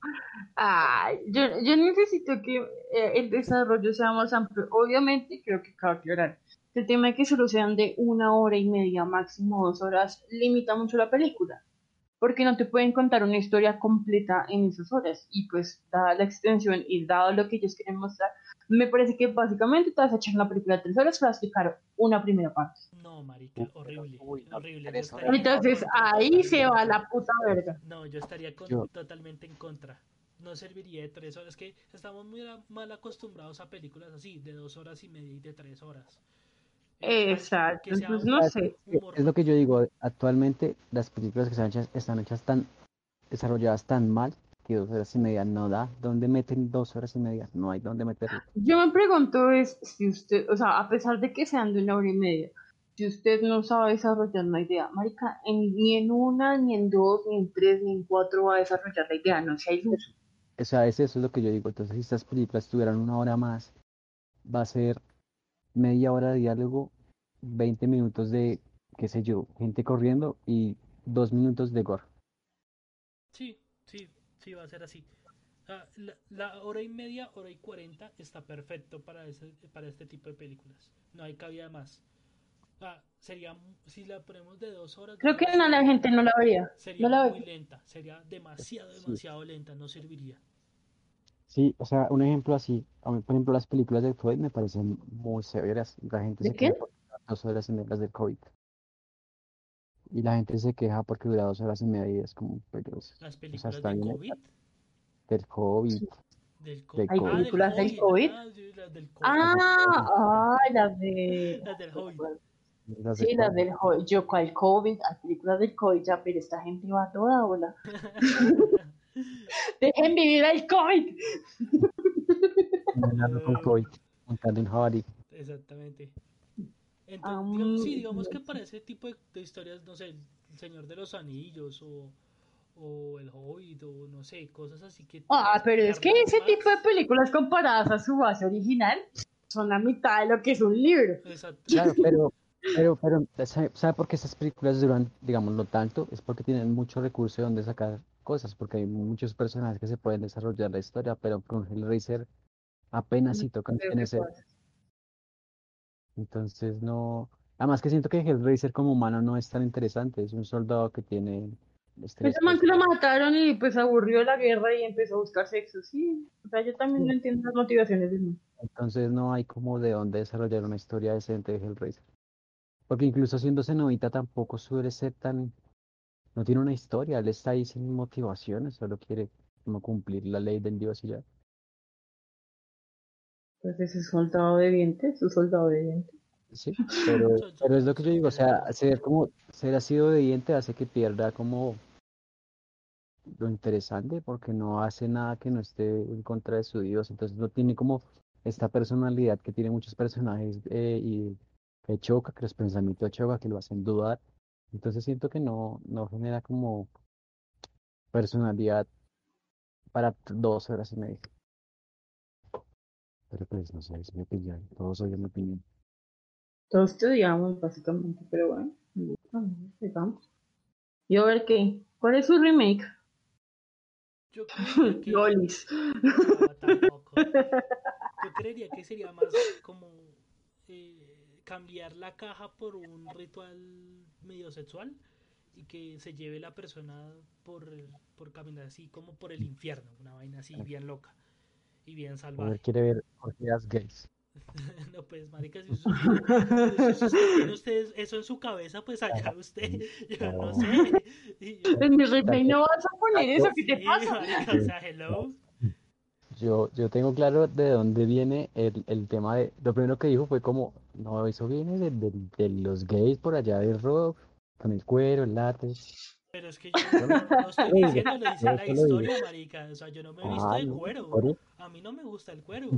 Ay, yo, yo necesito que eh, el desarrollo sea más amplio. Obviamente, creo que cabe aclarar. El tema de que solo sean de una hora y media, máximo dos horas, limita mucho la película. Porque no te pueden contar una historia completa en esas horas. Y pues, dada la extensión y dado lo que ellos quieren mostrar, me parece que básicamente te vas a echar una película de tres horas para explicar una primera parte. No, marica, horrible, uy, no, horrible. estaría en Entonces, ahí se va la puta verga. No, yo estaría con- Yo- totalmente en contra. No serviría de tres horas. que estamos muy mal acostumbrados a películas así, de dos horas y media y de tres horas. Exacto, entonces no sé. Es lo que yo digo, actualmente las películas que están hechas, están hechas tan desarrolladas tan mal que dos horas y media no da. ¿Dónde meten dos horas y media? No hay dónde meterlo. Yo me pregunto es si usted, o sea, a pesar de que sean de una hora y media, si usted no sabe desarrollar una idea, marica, en- ni en una, ni en dos, ni en tres, ni en cuatro va a desarrollar la idea, no sea iluso. O sea, es eso es lo que yo digo. Entonces, si estas películas tuvieran una hora más, va a ser media hora de diálogo, 20 minutos de, qué sé yo, gente corriendo y dos minutos de gore. Sí, sí, sí, va a ser así. Ah, la, la hora y media, hora y cuarenta está perfecto para, ese, para este tipo de películas. No hay cabida más. Ah, sería, si la ponemos de dos horas, Creo que no, la gente no la vería. sería no la muy lenta, sería demasiado, Sí. demasiado lenta, no serviría. Sí, o sea, un ejemplo así, a mí, por ejemplo, las películas del COVID me parecen muy severas. La gente ¿De se qué? por dos horas y media del COVID. Y la gente se queja porque dura dos horas y media y es como, pero, Las películas está de bien COVID, del COVID. del co- Del ¿Hay COVID. ah, películas del COVID? ah, sí, las del COVID. Ah, ay, las de... Las del COVID. las del Sí, las del COVID. Yo, ¿cuál COVID? Hay películas del COVID, ya, pero esta gente va toda, hola. <laughs> Dejen vivir el COVID. Con COVID, montando un jabalí. Exactamente. Entonces, Ah, digamos, sí, mm, digamos que para ese tipo de, de historias, no sé, El Señor de los Anillos o, o El Hobbit o no sé, cosas así que... Ah, pero es que ese más. tipo de películas comparadas a su base original son la mitad de lo que es un libro. Exacto. Claro, <laughs> pero, pero, pero, ¿sabe, sabe por qué esas películas duran, digamos, no tanto? Es porque tienen mucho recurso de donde sacar cosas, porque hay muchos personajes que se pueden desarrollar la historia, pero con Hellraiser apenas si tocan Creo en ese. pasa. Entonces no. Además que siento que Hellraiser como humano no es tan interesante, es un soldado que tiene estrés. Ese man que lo mataron y pues aburrió la guerra y empezó a buscar sexo, sí. O sea, yo también no entiendo las motivaciones del man. Entonces no hay como de dónde desarrollar una historia decente de Hellraiser. Porque incluso siendo cenovita tampoco suele ser tan... No tiene una historia, él está ahí sin motivaciones, solo quiere como cumplir la ley del dios y ya. Pues ese soldado de dientes, su soldado de dientes. Sí, <laughs> pero, pero es lo que yo digo, o sea, ser como, ser así obediente hace que pierda como lo interesante, porque no hace nada que no esté en contra de su Dios, entonces no tiene como esta personalidad que tienen muchos personajes eh, y que choca, que los pensamientos chocan, que lo hacen dudar, entonces siento que no, no genera como personalidad para dos horas y media. Pero pues no sé, es mi opinión, todos oyen mi opinión. Todos te odiamos, básicamente, pero bueno, digamos. Y a ver qué. ¿Cuál es su remake? Yo creería <laughs> que... Lolis. No, tampoco. <laughs> Yo creería que sería más como eh, cambiar la caja por un ritual medio sexual y que se lleve la persona por, por caminar así como por el infierno, una vaina así bien loca y bien A ver, salvaje. quiere ver orgías gays. <laughs> No, pues, marica, si <laughs> usted tiene ustedes eso en su cabeza, pues allá usted, <laughs> yo no No. sé. En mi remake no vas a poner eso, ¿qué te pasa? marica, o sea, hello. Yo, yo tengo claro de dónde viene el, el tema de... Lo primero que dijo fue como, no, eso viene de, de- de los gays por allá de rock, con el cuero, el látex. Pero es que yo no, no estoy diciendo, lo dice la eso historia, marica. O sea, yo no me he visto Ah, no, cuero. eso. A mí no me gusta el cuero.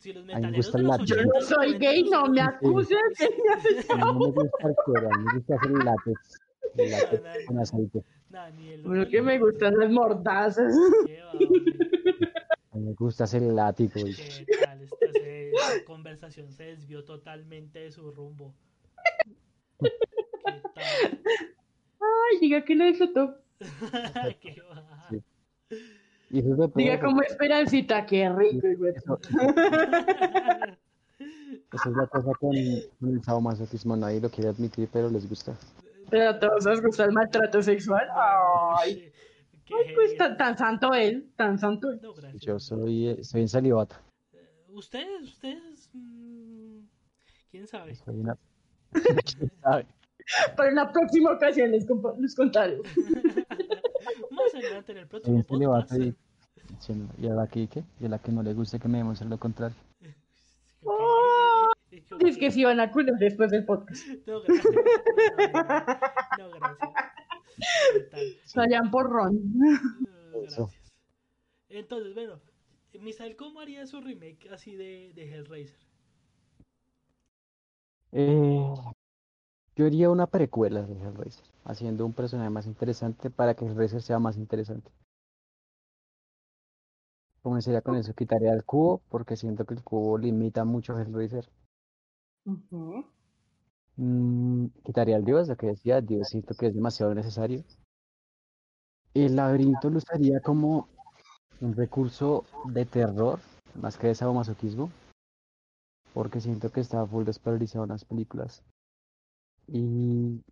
Si los me metaleros gusta de el los. Yo no 80, soy gay, no me 90, acuses de no me gusta el cuero, a mí me gusta hacer <laughs> el látex. El látex con aceite. Nah, ni el Bueno, que me gustan las mordazas. Lleva, <laughs> me gusta hacer el látigo. y- ¿Qué tal? Esta, se- esta conversación se desvió totalmente de su rumbo. ¿Qué tal? Ay, diga que lo disfrutó. <laughs> ¿Qué va? Sí. Y eso es lo peor, Diga como esperancita, qué rico, güey. Eso, eso es la cosa con, con el sadomasoquismo. Nadie lo quiere admitir, pero les gusta. Pero a todos nos gusta el maltrato sexual. Ay, <laughs> Qué ay, pues tan, tan santo él, tan santo él. No. Yo soy, soy en celibato. Eh, Ustedes, ustedes, mm, quién sabe. Soy una... <laughs> ¿Quién sabe? Para la próxima ocasión les, les contaré. <laughs> Adelante en el próximo en celibato podcast. y, sí, no, y a la que, ¿qué? Y a la que no le guste que me demuestre lo contrario. <laughs> Dice que si van a culo después del podcast. <laughs> No, gracias. No, no, gracias. Por Ron. No, gracias. Entonces, bueno, Misael, ¿cómo haría su remake así de, de Hellraiser? Eh, yo haría una precuela de Hellraiser, haciendo un personaje más interesante para que Hellraiser sea más interesante. Comenzaría con eso, quitaría el cubo, porque siento que el cubo limita mucho Hellraiser. Ujú. Mm, quitaría el dios, lo que decía, el dios siento que es demasiado necesario. El laberinto lo usaría como un recurso de terror, más que de sadomasoquismo, porque siento que está full desperdiciado en las películas. Y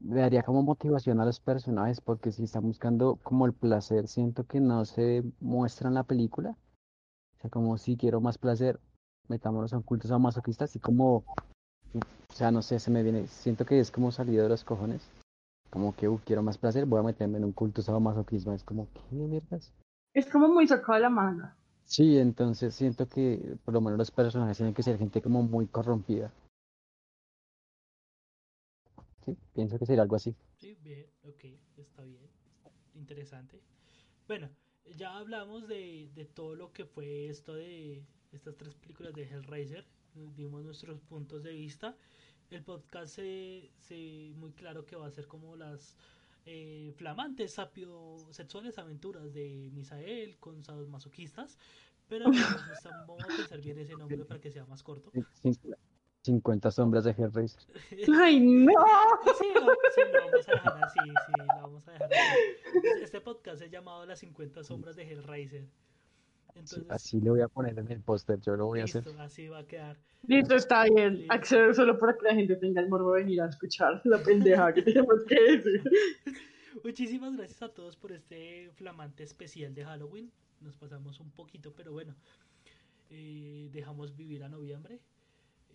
le daría como motivación a los personajes, porque si están buscando como el placer, siento que no se muestra en la película. O sea, como si quiero más placer, metámonos a un culto sadomasoquista, así como o sea, no sé, se me viene, siento que es como salido de los cojones. Como que, uh, quiero más placer, voy a meterme en un culto sadomasoquismo. Es como, ¿qué mierdas? Es como muy sacado de la manga. Sí, entonces siento que por lo menos los personajes tienen que ser gente como muy corrompida. Sí, pienso que sería algo así. Sí, bien, ok, está bien. Interesante. Bueno, ya hablamos de, de todo lo que fue esto de estas tres películas de Hellraiser. Dimos nuestros puntos de vista. El podcast se, se muy claro que va a ser como las eh, flamantes sapiosexuales aventuras de Misael con masoquistas. Pero <laughs> pues, vamos a pensar bien ese nombre para que sea más corto. Cin- 50 sombras de Hellraiser. ¡Ay, no! Sí, lo, sí, lo vamos a dejar así, sí, lo vamos a dejar así. Este podcast es llamado Las 50 sombras de Hellraiser. Sí, así le voy a poner en el póster, yo lo voy a hacer. listo, así va a quedar. Listo, está bien. Listo. Accedo solo para que la gente tenga el morbo de venir a escuchar la pendeja que tenemos que decir. <laughs> Muchísimas gracias a todos por este flamante especial de Halloween. Nos pasamos un poquito, pero bueno, eh, dejamos vivir a noviembre.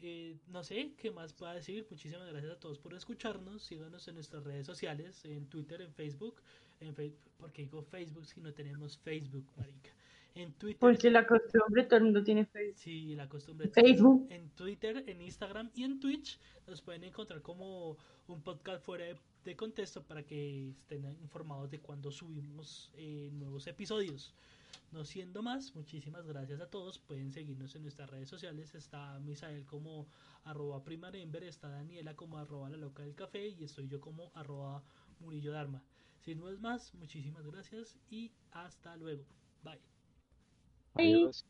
Eh, no sé qué más puedo decir. Muchísimas gracias a todos por escucharnos. Síganos en nuestras redes sociales, en Twitter, en Facebook. En Fe- ¿Por qué digo Facebook si no tenemos Facebook, marica? En Twitter. Porque la costumbre, todo el mundo tiene Facebook. Sí, la costumbre. Facebook. En Twitter, en Instagram y en Twitch nos pueden encontrar como un podcast fuera de, de contexto para que estén informados de cuando subimos eh, nuevos episodios. No siendo más, muchísimas gracias a todos. Pueden seguirnos en nuestras redes sociales. Está Misael como arroba primarember, está Daniela como arroba la loca del café y estoy yo como arroba Murillo Dharma. Sin no es más, muchísimas gracias y hasta luego. Bye. Adiós.